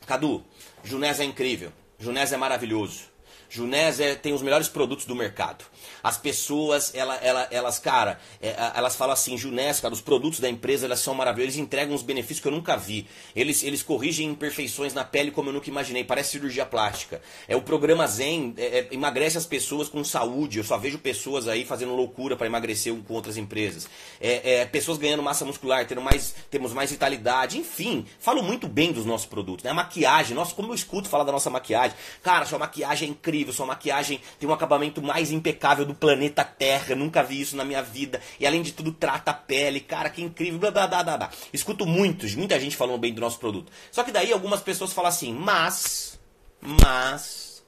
Cadu, Junés é incrível, Junés é maravilhoso. Junés é, tem os melhores produtos do mercado. As pessoas, ela, ela, elas, cara, é, elas falam assim, Junés, cara, os produtos da empresa elas são maravilhosos, eles entregam uns benefícios que eu nunca vi. Eles, eles corrigem imperfeições na pele como eu nunca imaginei, parece cirurgia plástica. É o programa Zen é, é, emagrece as pessoas com saúde. Eu só vejo pessoas aí fazendo loucura para emagrecer com outras empresas. É, é, pessoas ganhando massa muscular, tendo mais, temos mais vitalidade, enfim, falo muito bem dos nossos produtos. Né? A maquiagem, nossa, como eu escuto falar da nossa maquiagem. Cara, sua maquiagem é incrível, sua maquiagem tem um acabamento mais impecável do planeta Terra, nunca vi isso na minha vida. E além de tudo, trata a pele, cara, que incrível, blá blá blá blá. blá. Escuto muitos, muita gente falando bem do nosso produto. Só que daí algumas pessoas falam assim, mas, mas,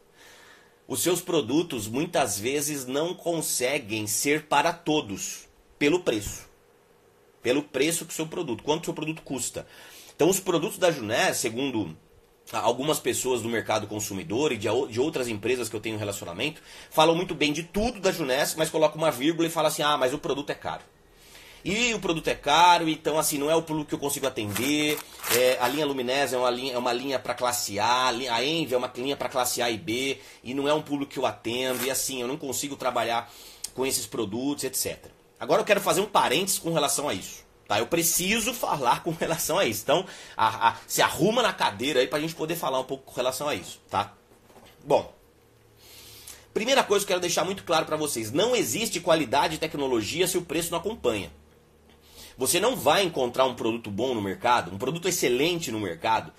os seus produtos muitas vezes não conseguem ser para todos, pelo preço. Pelo preço que o seu produto, quanto o seu produto custa. Então os produtos da Juné, segundo algumas pessoas do mercado consumidor e de, outras empresas que eu tenho relacionamento falam muito bem de tudo da Juness, mas colocam uma vírgula e falam assim: ah, mas o produto é caro. E o produto é caro, então assim, não é o público que eu consigo atender. É, a linha Luminese é uma linha, é uma linha para classe A, a Envy é uma linha para classe A e B, e não é um público que eu atendo, e assim, eu não consigo trabalhar com esses produtos, etc. Agora eu quero fazer um parênteses com relação a isso. Tá? Eu preciso falar com relação a isso. Então, a, a, se arruma na cadeira aí para a gente poder falar um pouco com relação a isso. Tá? Bom, primeira coisa que eu quero deixar muito claro para vocês: não existe qualidade e tecnologia se o preço não acompanha. Você não vai encontrar um produto bom no mercado, um produto excelente no mercado,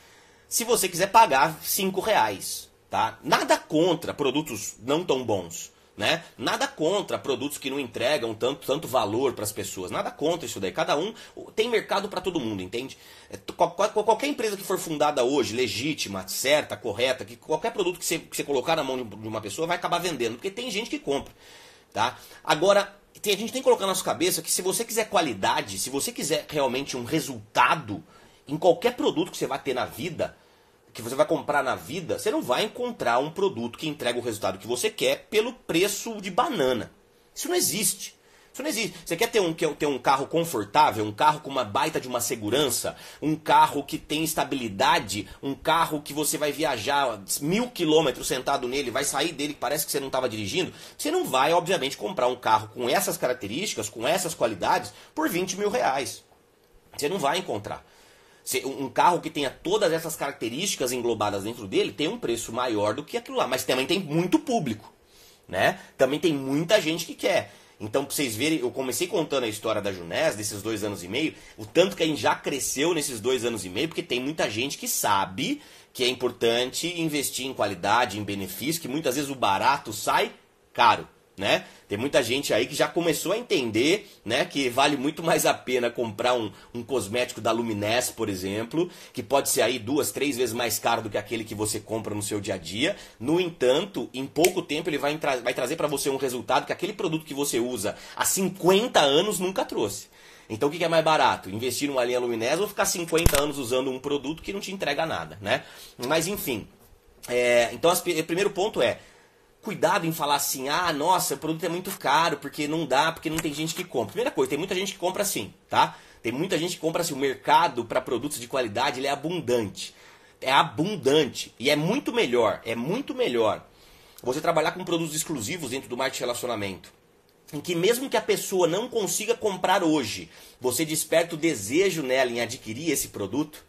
se você quiser pagar 5 reais. Tá? Nada contra produtos não tão bons. Né? Nada contra produtos que não entregam tanto, tanto valor para as pessoas. Nada contra isso daí. Cada um tem mercado para todo mundo, entende? É, qualquer empresa que for fundada hoje, legítima, certa, correta, que qualquer produto que você, que você colocar na mão de uma pessoa vai acabar vendendo, porque tem gente que compra. Tá? Agora, tem, a gente tem que colocar na nossa cabeça que se você quiser qualidade, se você quiser realmente um resultado em qualquer produto que você vai ter na vida, que você vai comprar na vida, você não vai encontrar um produto que entrega o resultado que você quer pelo preço de banana. Isso não existe. Isso não existe. Você quer ter um, quer ter um carro confortável, um carro com uma baita de uma segurança, um carro que tem estabilidade, um carro que você vai viajar mil quilômetros sentado nele, vai sair dele parece que você não estava dirigindo. Você não vai, obviamente, comprar um carro com essas características, com essas qualidades, por 20 mil reais. Você não vai encontrar. Um carro que tenha todas essas características englobadas dentro dele tem um preço maior do que aquilo lá, mas também tem muito público, né? Também tem muita gente que quer. Então, pra vocês verem, eu comecei contando a história da Junés, desses dois anos e meio, o tanto que a gente já cresceu nesses dois anos e meio, porque tem muita gente que sabe que é importante investir em qualidade, em benefício, que muitas vezes o barato sai caro né? Tem muita gente aí que já começou a entender, né, que vale muito mais a pena comprar um, um cosmético da Luminesse, por exemplo, que pode ser aí duas, três vezes mais caro do que aquele que você compra no seu dia a dia. No entanto, em pouco tempo ele vai, vai trazer para você um resultado que aquele produto que você usa há 50 anos nunca trouxe. Então o que é mais barato? Investir numa linha Luminese ou ficar 50 anos usando um produto que não te entrega nada, né? Mas enfim. É, então, o primeiro ponto é cuidado em falar assim, ah, nossa, o produto é muito caro, porque não dá, porque não tem gente que compra. Primeira coisa, tem muita gente que compra sim, tá? Tem muita gente que compra assim, o mercado para produtos de qualidade, ele é abundante. É abundante e é muito melhor, é muito melhor você trabalhar com produtos exclusivos dentro do marketing de relacionamento. Em que mesmo que a pessoa não consiga comprar hoje, você desperta o desejo nela em adquirir esse produto,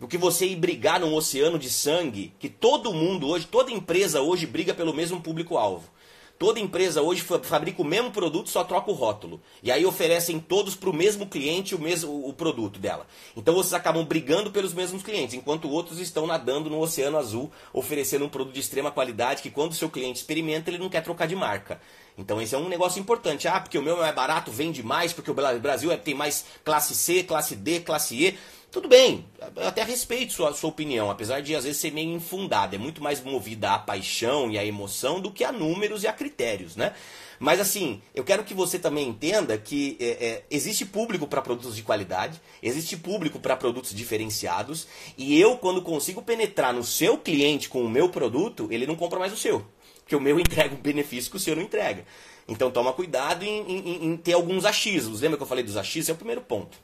do que você ir brigar num oceano de sangue, que todo mundo hoje, toda empresa hoje briga pelo mesmo público-alvo. Toda empresa hoje fabrica o mesmo produto, só troca o rótulo. E aí oferecem todos para o mesmo cliente o mesmo o produto dela. Então vocês acabam brigando pelos mesmos clientes, enquanto outros estão nadando no oceano azul, oferecendo um produto de extrema qualidade que quando o seu cliente experimenta, ele não quer trocar de marca. Então esse é um negócio importante. Ah, porque o meu é mais barato, vende mais, porque o Brasil é, tem mais classe C, classe D, classe E. Tudo bem, eu até respeito sua, sua opinião, apesar de às vezes ser meio infundada. É muito mais movida à paixão e à emoção do que a números e a critérios, né? Mas assim, eu quero que você também entenda que é, é, existe público para produtos de qualidade, existe público para produtos diferenciados, e eu, quando consigo penetrar no seu cliente com o meu produto, ele não compra mais o seu. Porque o meu [LAUGHS] entrega um benefício que o seu não entrega. Então toma cuidado em, em, em ter alguns achismos. Lembra que eu falei dos achismos? É o primeiro ponto.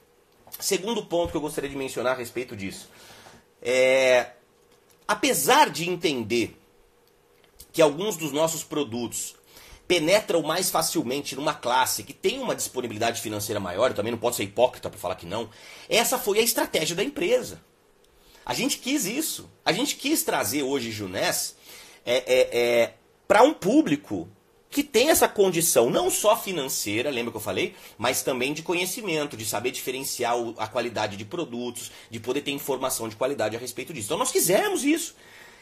Segundo ponto que eu gostaria de mencionar a respeito disso. É, apesar de entender que alguns dos nossos produtos penetram mais facilmente numa classe que tem uma disponibilidade financeira maior, eu também não posso ser hipócrita para falar que não, essa foi a estratégia da empresa. A gente quis isso. A gente quis trazer hoje Junés é, é, é, para um público que tem essa condição não só financeira, lembra que eu falei, mas também de conhecimento, de saber diferenciar a qualidade de produtos, de poder ter informação de qualidade a respeito disso. Então nós quisemos isso.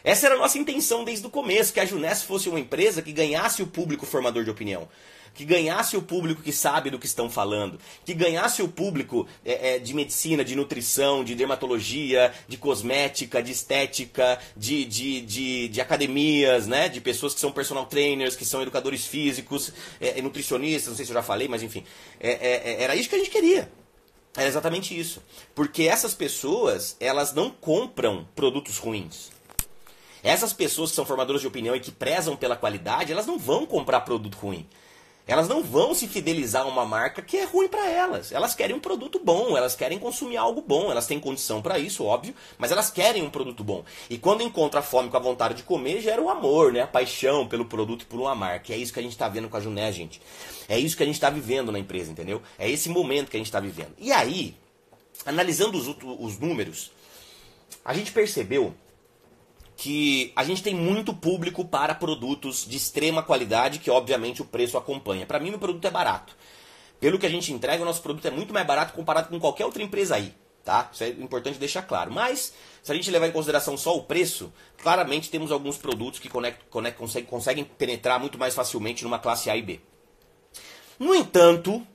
Essa era a nossa intenção desde o começo, que a Juness fosse uma empresa que ganhasse o público formador de opinião que ganhasse o público que sabe do que estão falando, que ganhasse o público é, é, de medicina, de nutrição, de dermatologia, de cosmética, de estética, de, de, de, de academias, né? de pessoas que são personal trainers, que são educadores físicos, é, é nutricionistas, não sei se eu já falei, mas enfim. É, é, era isso que a gente queria. Era exatamente isso. Porque essas pessoas, elas não compram produtos ruins. Essas pessoas que são formadoras de opinião e que prezam pela qualidade, elas não vão comprar produto ruim. Elas não vão se fidelizar a uma marca que é ruim para elas. Elas querem um produto bom, elas querem consumir algo bom, elas têm condição para isso, óbvio, mas elas querem um produto bom. E quando encontra a fome com a vontade de comer, gera o amor, né? A paixão pelo produto e por uma marca. E é isso que a gente está vendo com a Juné, gente. É isso que a gente está vivendo na empresa, entendeu? É esse momento que a gente está vivendo. E aí, analisando os, os números, a gente percebeu que a gente tem muito público para produtos de extrema qualidade, que obviamente o preço acompanha. Para mim, meu produto é barato. Pelo que a gente entrega, o nosso produto é muito mais barato comparado com qualquer outra empresa aí. Tá? Isso é importante deixar claro. Mas, se a gente levar em consideração só o preço, claramente temos alguns produtos que conect, conect, conseguem, conseguem penetrar muito mais facilmente numa classe A e B. No entanto,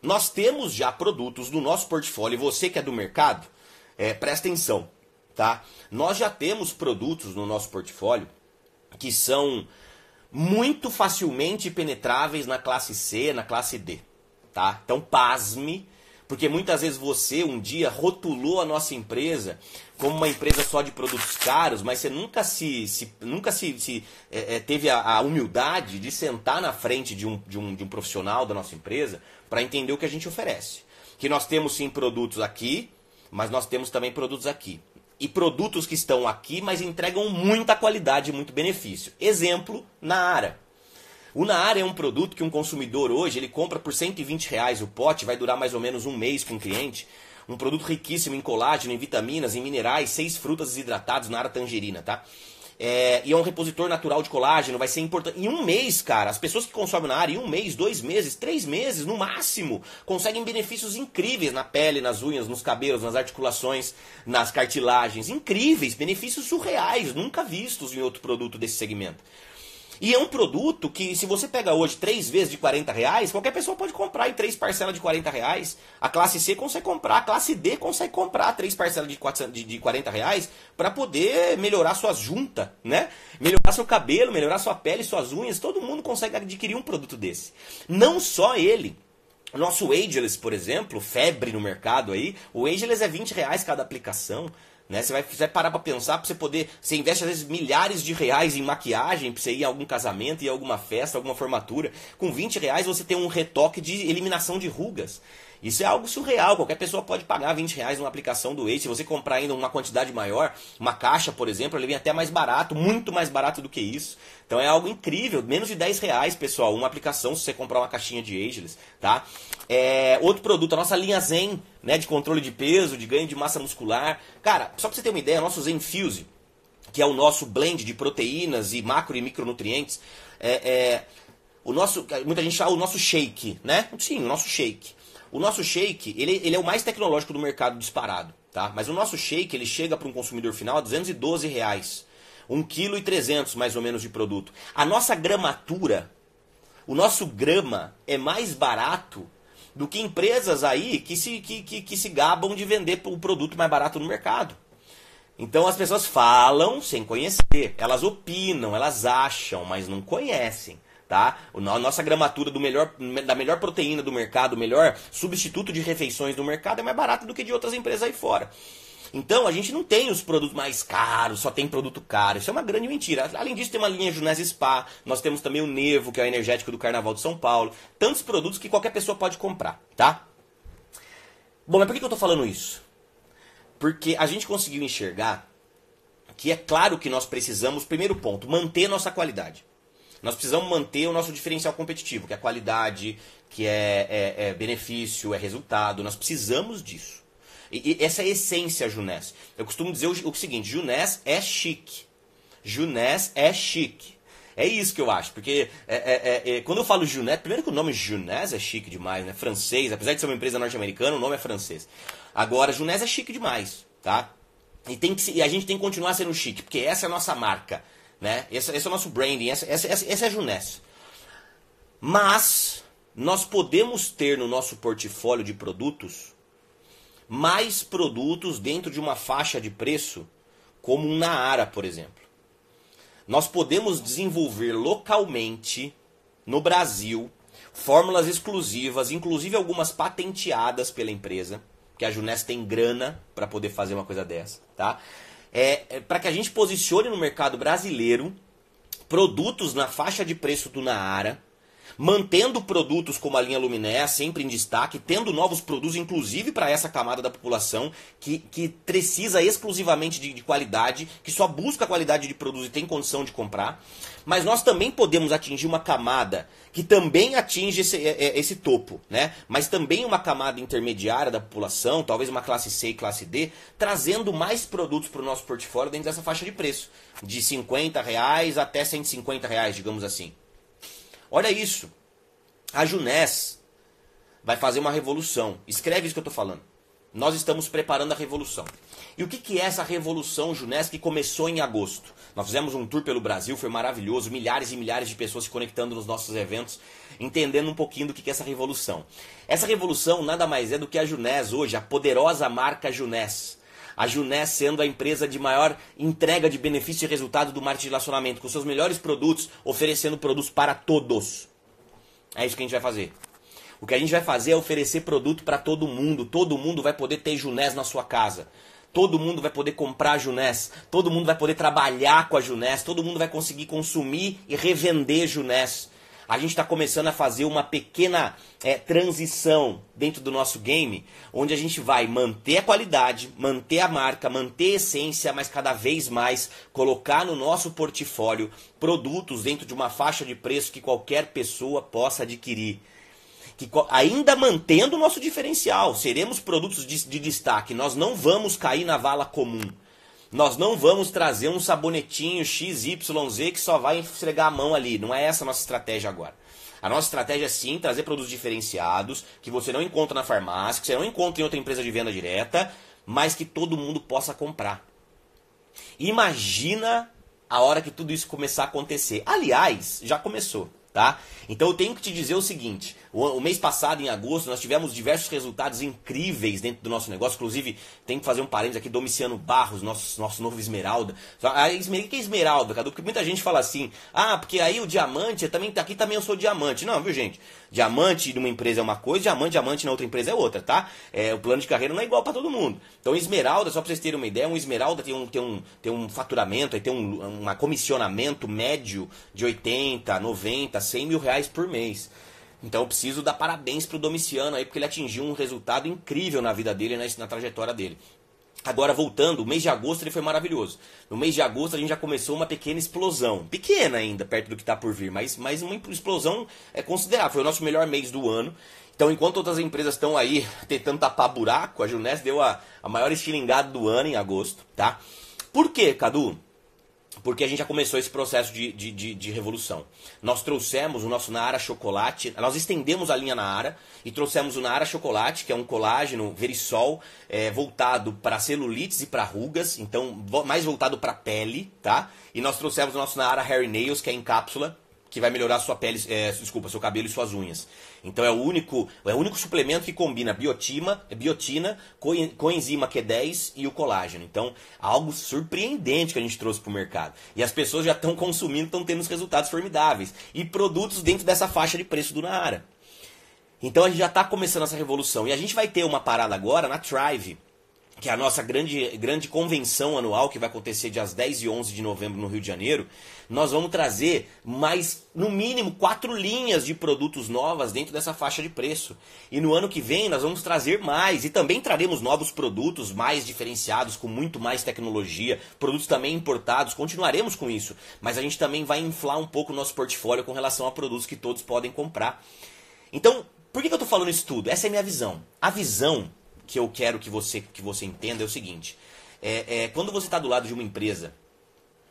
nós temos já produtos no nosso portfólio, você que é do mercado, é, presta atenção tá? Nós já temos produtos no nosso portfólio que são muito facilmente penetráveis na classe C, na classe D, tá? Então pasme, porque muitas vezes você um dia rotulou a nossa empresa como uma empresa só de produtos caros, mas você nunca se, se nunca se, se é, é teve a, a, humildade de sentar na frente de um, de um, de um profissional da nossa empresa para entender o que a gente oferece. Que nós temos sim produtos aqui, mas nós temos também produtos aqui e produtos que estão aqui, mas entregam muita qualidade e muito benefício. Exemplo, Naara. O Naara é um produto que um consumidor hoje ele compra por 120 reais o pote, vai durar mais ou menos um mês com o cliente. Um produto riquíssimo em colágeno, em vitaminas, em minerais, seis frutas desidratadas, Naara tangerina, tá? É, e é um repositor natural de colágeno, vai ser importante. Em um mês, cara, as pessoas que consomem na área, em um mês, dois meses, três meses, no máximo, conseguem benefícios incríveis na pele, nas unhas, nos cabelos, nas articulações, nas cartilagens. Incríveis, benefícios surreais, nunca vistos em outro produto desse segmento. E é um produto que, se você pega hoje três vezes de 40 reais, qualquer pessoa pode comprar em três parcelas de 40 reais. A classe C consegue comprar, a classe D consegue comprar três parcelas de, 400, de, de 40 reais para poder melhorar suas juntas, né? Melhorar seu cabelo, melhorar sua pele, suas unhas. Todo mundo consegue adquirir um produto desse. Não só ele. Nosso Ageless, por exemplo, febre no mercado aí, o Ageless é 20 reais cada aplicação. Né? Você vai, você vai parar para pensar, para você poder. Você investe às vezes milhares de reais em maquiagem, para você ir a algum casamento, ir a alguma festa, alguma formatura. Com 20 reais você tem um retoque de eliminação de rugas. Isso é algo surreal. Qualquer pessoa pode pagar 20 reais numa aplicação do Waze. Se você comprar ainda uma quantidade maior, uma caixa, por exemplo, ele vem até mais barato, muito mais barato do que isso. Então é algo incrível. Menos de 10 reais, pessoal, uma aplicação se você comprar uma caixinha de Ageless, tá? É, outro produto, a nossa linha Zen, né, de controle de peso, de ganho de massa muscular. Cara, só pra você ter uma ideia, nosso Zen Fuse, que é o nosso blend de proteínas e macro e micronutrientes, é, é o nosso, muita gente fala o nosso shake, né? Sim, o nosso shake. O nosso shake, ele, ele é o mais tecnológico do mercado disparado, tá? Mas o nosso shake, ele chega para um consumidor final a 212 reais. 1,3 kg mais ou menos de produto. A nossa gramatura, o nosso grama é mais barato do que empresas aí que se, que, que, que se gabam de vender o produto mais barato no mercado. Então as pessoas falam sem conhecer, elas opinam, elas acham, mas não conhecem. Tá? A nossa gramatura do melhor, da melhor proteína do mercado, o melhor substituto de refeições do mercado é mais barato do que de outras empresas aí fora. Então a gente não tem os produtos mais caros, só tem produto caro. Isso é uma grande mentira. Além disso, tem uma linha Junés Spa, nós temos também o Nevo, que é o energético do Carnaval de São Paulo. Tantos produtos que qualquer pessoa pode comprar, tá? Bom, mas por que eu estou falando isso? Porque a gente conseguiu enxergar que é claro que nós precisamos, primeiro ponto, manter nossa qualidade. Nós precisamos manter o nosso diferencial competitivo, que é qualidade, que é, é, é benefício, é resultado. Nós precisamos disso. E, e essa é a essência Junés. Eu costumo dizer o, o seguinte: Junés é chique. Junés é chique. É isso que eu acho, porque é, é, é, é quando eu falo Junés, primeiro que o nome Junés é chique demais, né? Francês, apesar de ser uma empresa norte-americana, o nome é francês. Agora, Junés é chique demais, tá? E, tem que, e a gente tem que continuar sendo chique, porque essa é a nossa marca. Né? Esse, esse é o nosso branding, essa, essa, essa, essa é a Juness. Mas nós podemos ter no nosso portfólio de produtos mais produtos dentro de uma faixa de preço, como um Naara, por exemplo. Nós podemos desenvolver localmente, no Brasil, fórmulas exclusivas, inclusive algumas patenteadas pela empresa, que a Juness tem grana para poder fazer uma coisa dessa, tá? É, é para que a gente posicione no mercado brasileiro produtos na faixa de preço do Naara, mantendo produtos como a linha Luminé sempre em destaque, tendo novos produtos, inclusive para essa camada da população que, que precisa exclusivamente de, de, qualidade, que só busca qualidade de produto e tem condição de comprar. Mas nós também podemos atingir uma camada que também atinge esse, é, é, esse topo, né? mas também uma camada intermediária da população, talvez uma classe C e classe D, trazendo mais produtos para o nosso portfólio dentro dessa faixa de preço, de 50 reais até 150 reais, digamos assim. Olha isso. A Junés vai fazer uma revolução. Escreve isso que eu estou falando. Nós estamos preparando a revolução. E o que, que é essa revolução Junés que começou em agosto? Nós fizemos um tour pelo Brasil, foi maravilhoso, milhares e milhares de pessoas se conectando nos nossos eventos, entendendo um pouquinho do que, que é essa revolução. Essa revolução nada mais é do que a Junés hoje, a poderosa marca Junés. A Junés sendo a empresa de maior entrega de benefício e resultado do marketing de relacionamento, com seus melhores produtos, oferecendo produtos para todos. É isso que a gente vai fazer. O que a gente vai fazer é oferecer produto para todo mundo. Todo mundo vai poder ter Junés na sua casa. Todo mundo vai poder comprar Junés. Todo mundo vai poder trabalhar com a Junés. Todo mundo vai conseguir consumir e revender Junés a gente está começando a fazer uma pequena é, transição dentro do nosso game, onde a gente vai manter a qualidade, manter a marca, manter a essência, mas cada vez mais colocar no nosso portfólio produtos dentro de uma faixa de preço que qualquer pessoa possa adquirir. Que, ainda mantendo o nosso diferencial, seremos produtos de, de destaque, nós não vamos cair na vala comum. Nós não vamos trazer um sabonetinho XYZ que só vai esfregar a mão ali. Não é essa a nossa estratégia agora. A nossa estratégia é sim trazer produtos diferenciados, que você não encontra na farmácia, que você não encontra em outra empresa de venda direta, mas que todo mundo possa comprar. Imagina a hora que tudo isso começar a acontecer. Aliás, já começou tá? Então eu tenho que te dizer o seguinte: o, mês passado, em agosto, nós tivemos diversos resultados incríveis dentro do nosso negócio. Inclusive, tem que fazer um parênteses aqui, Domiciano Barros, nosso, nosso novo Esmeralda. A que é Esmeralda, Cadu? Porque muita gente fala assim, ah, porque aí o diamante, também, aqui também eu sou diamante. Não, viu, gente? Diamante numa empresa é uma coisa, diamante, diamante na outra empresa é outra, tá? É, o plano de carreira não é igual para todo mundo. Então, Esmeralda, só para vocês terem uma ideia, um Esmeralda tem um, tem um, tem um faturamento, tem um, um comissionamento médio de 80, 90, 100 mil reais por mês. Então eu preciso dar parabéns pro Domiciano aí, porque ele atingiu um resultado incrível na vida dele, na, na trajetória dele. Agora voltando, o mês de agosto ele foi maravilhoso. No mês de agosto a gente já começou uma pequena explosão. Pequena ainda, perto do que está por vir, mas, mas uma explosão é considerável. Foi o nosso melhor mês do ano. Então, enquanto outras empresas estão aí tentando tapar buraco, a Junés deu a, a maior estilingada do ano em agosto, tá? Por quê, Cadu? Porque a gente já começou esse processo de, de, de, de, revolução. Nós trouxemos o nosso Naara Chocolate, nós estendemos a linha Naara e trouxemos o Naara Chocolate, que é um colágeno verisol é, voltado para celulites e para rugas, então mais voltado para pele, tá? E nós trouxemos o nosso Naara Hair Nails, que é em cápsula, que vai melhorar sua pele, é, desculpa, seu cabelo e suas unhas. Então é o único, é o único suplemento que combina biotima, biotina, coenzima Q10 e o colágeno. Então, algo surpreendente que a gente trouxe para o mercado. E as pessoas já estão consumindo, estão tendo os resultados formidáveis. E produtos dentro dessa faixa de preço do Naara. Então a gente já está começando essa revolução. E a gente vai ter uma parada agora na Thrive, que é a nossa grande, grande convenção anual, que vai acontecer dias 10 e 11 de novembro no Rio de Janeiro. Nós vamos trazer mais, no mínimo, quatro linhas de produtos novas dentro dessa faixa de preço. E no ano que vem nós vamos trazer mais. E também traremos novos produtos mais diferenciados, com muito mais tecnologia, produtos também importados. Continuaremos com isso. Mas a gente também vai inflar um pouco o nosso portfólio com relação a produtos que todos podem comprar. Então, por que, que eu estou falando isso tudo? Essa é a minha visão. A visão que eu quero que você, que você entenda é o seguinte: é, é quando você está do lado de uma empresa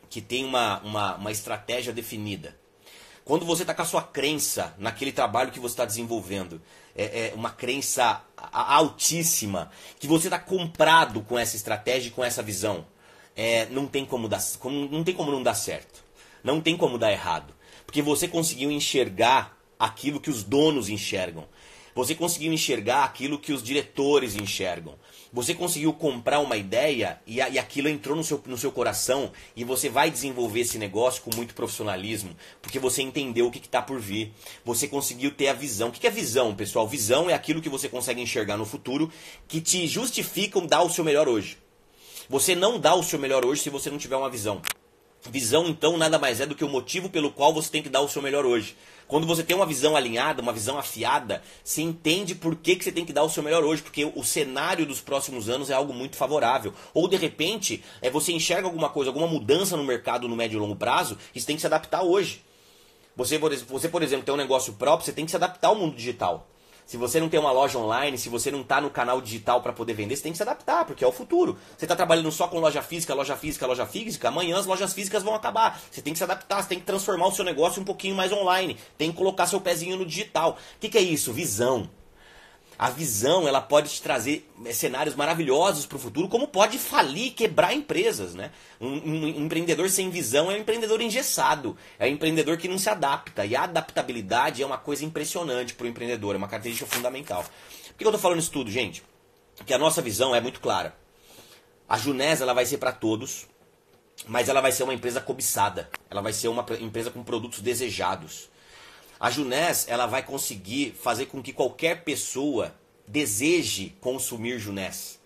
que tem uma, uma, uma estratégia definida, quando você está com a sua crença naquele trabalho que você está desenvolvendo, é, é, uma crença altíssima, que você está comprado com essa estratégia e com essa visão, é, não, tem como dar, não tem como não dar certo. Não tem como dar errado. Porque você conseguiu enxergar aquilo que os donos enxergam. Você conseguiu enxergar aquilo que os diretores enxergam. Você conseguiu comprar uma ideia e, e aquilo entrou no seu, no seu coração e você vai desenvolver esse negócio com muito profissionalismo, porque você entendeu o que está por vir. Você conseguiu ter a visão. O que, que é visão, pessoal? Visão é aquilo que você consegue enxergar no futuro que te justificam dar o seu melhor hoje. Você não dá o seu melhor hoje se você não tiver uma visão. Visão, então, nada mais é do que o motivo pelo qual você tem que dar o seu melhor hoje. Quando você tem uma visão alinhada, uma visão afiada, você entende por que, que você tem que dar o seu melhor hoje, porque o cenário dos próximos anos é algo muito favorável. Ou de repente, é você enxerga alguma coisa, alguma mudança no mercado no médio e longo prazo, e você tem que se adaptar hoje. Você, você, por exemplo, tem um negócio próprio, você tem que se adaptar ao mundo digital. Se você não tem uma loja online, se você não está no canal digital para poder vender, você tem que se adaptar, porque é o futuro. Você está trabalhando só com loja física, loja física, loja física, amanhã as lojas físicas vão acabar. Você tem que se adaptar, você tem que transformar o seu negócio um pouquinho mais online, tem que colocar seu pezinho no digital. O que, que é isso? Visão. A visão ela pode te trazer eh, cenários maravilhosos para o futuro, como pode falir, quebrar empresas. Né? Um, um, empreendedor sem visão é um empreendedor engessado, é um empreendedor que não se adapta. E a adaptabilidade é uma coisa impressionante para o empreendedor, é uma característica fundamental. Por que eu estou falando isso tudo, gente? Porque a nossa visão é muito clara. A Junés ela vai ser para todos, mas ela vai ser uma empresa cobiçada. Ela vai ser uma empresa com produtos desejados. A Junés ela vai conseguir fazer com que qualquer pessoa deseje consumir Junés.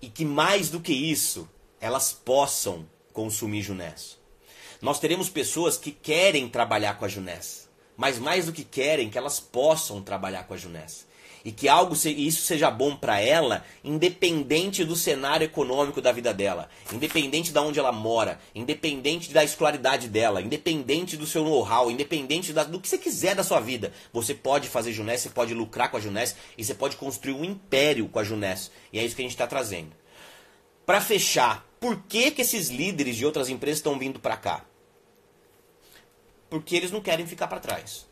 E que mais do que isso, elas possam consumir Junés. Nós teremos pessoas que querem trabalhar com a Junés, mas mais do que querem, que elas possam trabalhar com a Junés e que algo isso seja bom para ela, independente do cenário econômico da vida dela, independente de onde ela mora, independente da escolaridade dela, independente do seu know-how, independente da, do que você quiser da sua vida. Você pode fazer Junés, você pode lucrar com a Junés e você pode construir um império com a Junés. E é isso que a gente está trazendo. Para fechar, por que, que esses líderes de outras empresas estão vindo para cá? Porque eles não querem ficar para trás.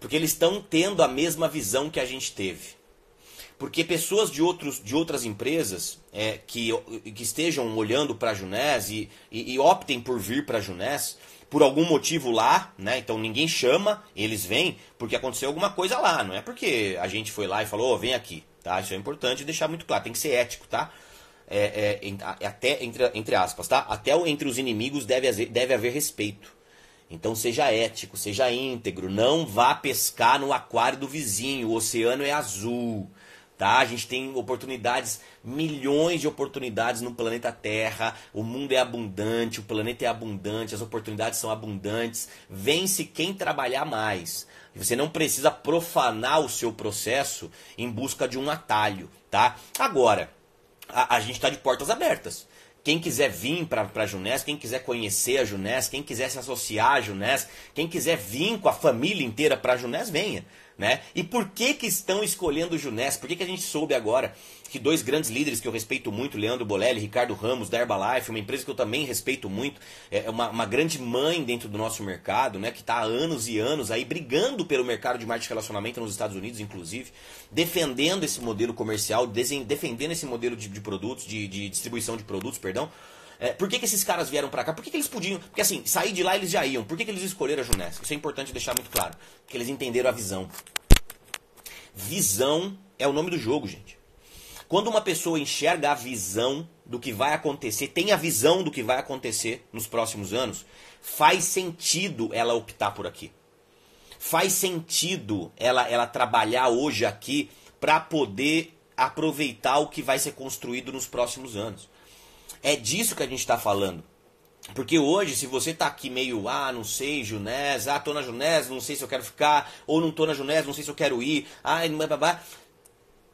Porque eles estão tendo a mesma visão que a gente teve. Porque pessoas de, outros, de outras empresas é, que, que estejam olhando para a Junés e, e, e, optem por vir para a Junés, por algum motivo lá, né? Então ninguém chama, eles vêm porque aconteceu alguma coisa lá, não é porque a gente foi lá e falou, oh, vem aqui, tá? Isso é importante deixar muito claro, tem que ser ético, tá? É, é, até entre, entre aspas, tá? Até entre os inimigos deve, deve haver respeito. Então seja ético, seja íntegro, não vá pescar no aquário do vizinho, o oceano é azul. Tá? A gente tem oportunidades, milhões de oportunidades no planeta Terra. O mundo é abundante, o planeta é abundante, as oportunidades são abundantes. Vence quem trabalhar mais. Você não precisa profanar o seu processo em busca de um atalho, tá? Agora, a, a gente está de portas abertas. Quem quiser vir para a Junés, quem quiser conhecer a Junés, quem quiser se associar à Junés, quem quiser vir com a família inteira para a Junés, venha. Né? E por que, que estão escolhendo o Junés? Por que, que a gente soube agora que dois grandes líderes que eu respeito muito, Leandro Bolelli Ricardo Ramos, da Herbalife, uma empresa que eu também respeito muito, é uma, uma grande mãe dentro do nosso mercado, né, que está há anos e anos aí brigando pelo mercado de marketing de relacionamento nos Estados Unidos, inclusive, defendendo esse modelo comercial, defendendo esse modelo de, de produtos, de, de distribuição de produtos, perdão, É, por que, que esses caras vieram para cá? Por que, que eles podiam. Porque assim, sair de lá eles já iam. Por que, que eles escolheram a Juness? Isso é importante deixar muito claro. Porque eles entenderam a visão. Visão é o nome do jogo, gente. Quando uma pessoa enxerga a visão do que vai acontecer, tem a visão do que vai acontecer nos próximos anos, faz sentido ela optar por aqui. Faz sentido ela, ela trabalhar hoje aqui para poder aproveitar o que vai ser construído nos próximos anos. É disso que a gente está falando. Porque hoje, se você tá aqui meio, ah, não sei, Junés, ah, tô na Junés, não sei se eu quero ficar, ou não tô na Junés, não sei se eu quero ir, ah, babá.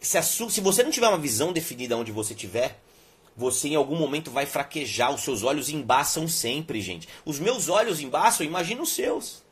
Se, se você não tiver uma visão definida onde você estiver, você em algum momento vai fraquejar, os seus olhos embaçam sempre, gente. Os meus olhos embaçam, imagina os seus.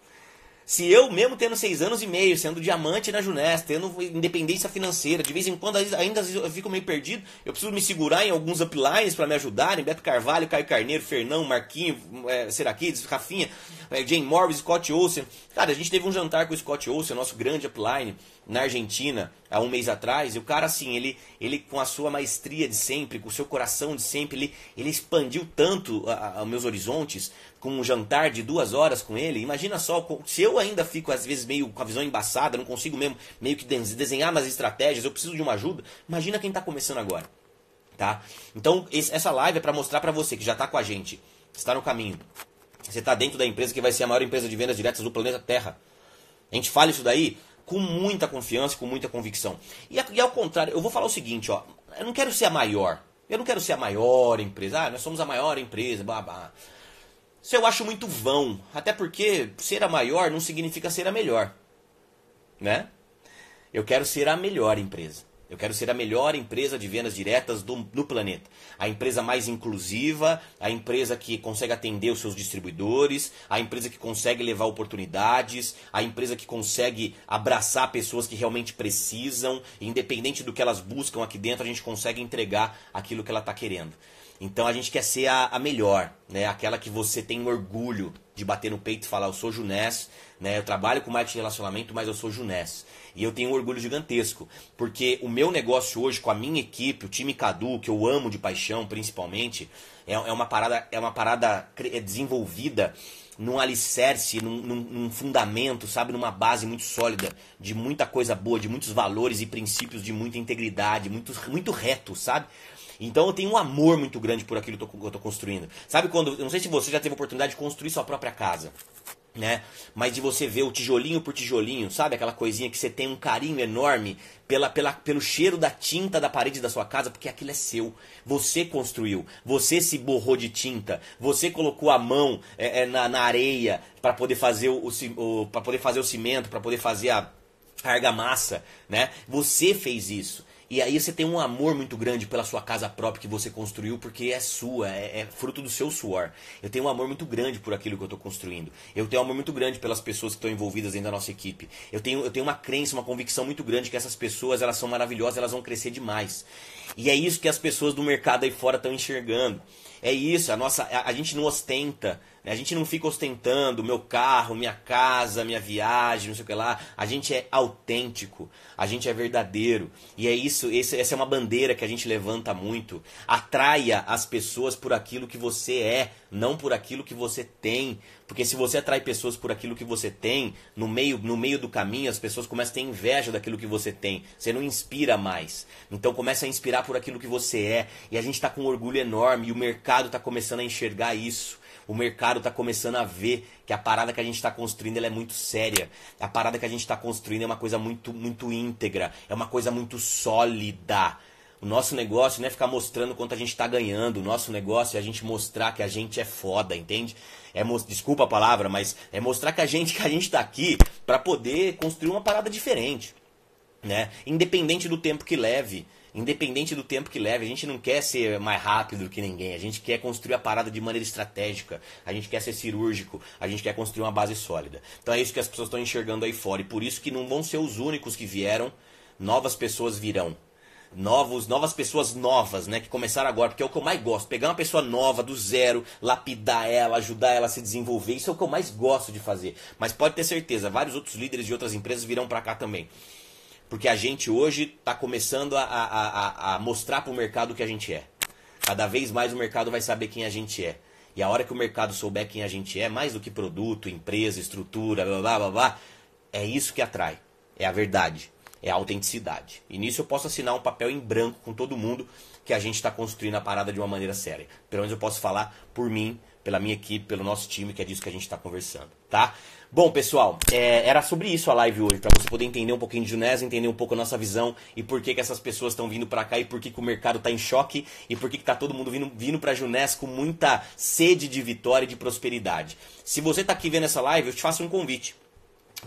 Se eu, mesmo tendo seis anos e meio, sendo diamante na Junés, tendo independência financeira, de vez em quando ainda eu fico meio perdido, eu preciso me segurar em alguns uplines para me ajudarem, Beto Carvalho, Caio Carneiro, Fernão, Marquinho, é, Seraquides, Rafinha, é, Jane Morris, Scott Olsen. Cara, a gente teve um jantar com o Scott Olsen, nosso grande upline, na Argentina há um mês atrás, e o cara assim, ele, ele com a sua maestria de sempre, com o seu coração de sempre, ele, ele expandiu tanto os meus horizontes com um jantar de duas horas com ele. Imagina só, se eu ainda fico às vezes meio com a visão embaçada, não consigo mesmo meio que desenhar umas estratégias, eu preciso de uma ajuda. Imagina quem está começando agora, tá? Então esse, essa live é para mostrar para você que já está com a gente, está no caminho. Você está dentro da empresa que vai ser a maior empresa de vendas diretas do planeta Terra. A gente fala isso daí com muita confiança, com muita convicção. E, e ao contrário, eu vou falar o seguinte, ó, eu não quero ser a maior. Eu não quero ser a maior empresa. Ah, nós somos a maior empresa, babá. Isso eu acho muito vão. Até porque ser a maior não significa ser a melhor. Né? Eu quero ser a melhor empresa. Eu quero ser a melhor empresa de vendas diretas do, do planeta. A empresa mais inclusiva, a empresa que consegue atender os seus distribuidores, a empresa que consegue levar oportunidades, a empresa que consegue abraçar pessoas que realmente precisam, independente do que elas buscam aqui dentro, a gente consegue entregar aquilo que ela está querendo. Então a gente quer ser a, a, melhor, né? Aquela que você tem orgulho de bater no peito e falar, eu sou Junés, né? Eu trabalho com marketing de relacionamento, mas eu sou Junés. E eu tenho um orgulho gigantesco, porque o meu negócio hoje com a minha equipe, o time Cadu, que eu amo de paixão principalmente, é, é uma parada, é uma parada é desenvolvida num alicerce, num, num, num, fundamento, sabe, numa base muito sólida, de muita coisa boa, de muitos valores e princípios de muita integridade, muito, muito reto, sabe? Então eu tenho um amor muito grande por aquilo que eu estou construindo. Sabe quando. Eu não sei se você já teve a oportunidade de construir sua própria casa né? Mas de você ver o tijolinho por tijolinho, sabe? Aquela coisinha que você tem um carinho enorme pela, pela, pelo cheiro da tinta da parede da sua casa, porque aquilo é seu. Você construiu, você se borrou de tinta, você colocou a mão é, é, na, na areia para poder fazer o, o para poder fazer o cimento, para poder fazer a argamassa, né? Você fez isso. E aí você tem um amor muito grande pela sua casa própria que você construiu, porque é sua, é, é fruto do seu suor. Eu tenho um amor muito grande por aquilo que eu estou construindo. Eu tenho um amor muito grande pelas pessoas que estão envolvidas dentro da nossa equipe. Eu tenho, eu tenho uma crença, uma convicção muito grande que essas pessoas elas são maravilhosas, elas vão crescer demais. E é isso que as pessoas do mercado aí fora estão enxergando. É isso, a nossa, a, a gente não ostenta? A gente não fica ostentando meu carro, minha casa, minha viagem, não sei o que lá. A gente é autêntico, a gente é verdadeiro. E é isso, essa é uma bandeira que a gente levanta muito. Atraia as pessoas por aquilo que você é, não por aquilo que você tem. Porque se você atrai pessoas por aquilo que você tem, no meio, no meio do caminho as pessoas começam a ter inveja daquilo que você tem. Você não inspira mais. Então começa a inspirar por aquilo que você é. E a gente está com um orgulho enorme e o mercado está começando a enxergar isso o mercado está começando a ver que a parada que a gente está construindo é muito séria. A parada que a gente está construindo é uma coisa muito, muito íntegra, é uma coisa muito sólida. O nosso negócio não é ficar mostrando quanto a gente está ganhando. O nosso negócio é a gente mostrar que a gente é foda, entende? É desculpa a palavra, mas é mostrar que a gente [LAUGHS] que a gente está aqui para poder construir uma parada diferente, né? Independente do tempo que leve independente do tempo que leve, a gente não quer ser mais rápido do que ninguém, a gente quer construir a parada de maneira estratégica, a gente quer ser cirúrgico, a gente quer construir uma base sólida. Então é isso que as pessoas estão enxergando aí fora e por isso que não vão ser os únicos que vieram, novas pessoas virão. Novos, novas pessoas novas, né, que começaram agora, porque é o que eu mais gosto. Pegar uma pessoa nova do zero, lapidar ela, ajudar ela a se desenvolver, isso é o que eu mais gosto de fazer. Mas pode ter certeza, vários outros líderes de outras empresas virão para cá também. Porque a gente hoje está começando a, a, a, mostrar para o mercado o que a gente é. Cada vez mais o mercado vai saber quem a gente é. E a hora que o mercado souber quem a gente é, mais do que produto, empresa, estrutura, blá blá blá blá, é isso que atrai. É a verdade. É a autenticidade. E nisso eu posso assinar um papel em branco com todo mundo que a gente está construindo a parada de uma maneira séria. Pelo menos eu posso falar por mim, pela minha equipe, pelo nosso time, que é disso que a gente está conversando, tá? Bom, pessoal, é, era sobre isso a live hoje, para você poder entender um pouquinho de Junés, entender um pouco a nossa visão e por que, que essas pessoas estão vindo para cá e por que, que o mercado está em choque e por que, que tá todo mundo vindo, vindo para Junés com muita sede de vitória e de prosperidade. Se você está aqui vendo essa live, eu te faço um convite.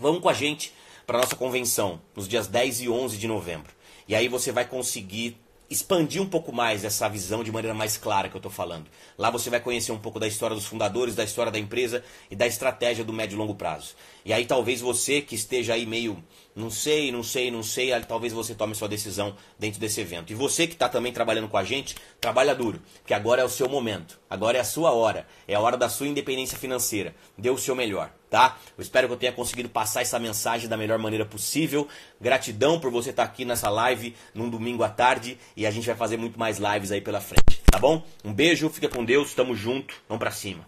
Vamos com a gente para nossa convenção nos dias 10 e 11 de novembro. E aí você vai conseguir expandir um pouco mais essa visão de maneira mais clara que eu estou falando. Lá você vai conhecer um pouco da história dos fundadores, da história da empresa e da estratégia do médio e longo prazo. E aí talvez você que esteja aí meio, não sei, não sei, não sei, talvez você tome sua decisão dentro desse evento. E você que está também trabalhando com a gente, trabalha duro, que agora é o seu momento, agora é a sua hora, é a hora da sua independência financeira. Dê o seu melhor tá? Eu espero que eu tenha conseguido passar essa mensagem da melhor maneira possível. Gratidão por você estar aqui nessa live num domingo à tarde e a gente vai fazer muito mais lives aí pela frente, tá bom? Um beijo, fica com Deus, tamo junto, vamos pra cima.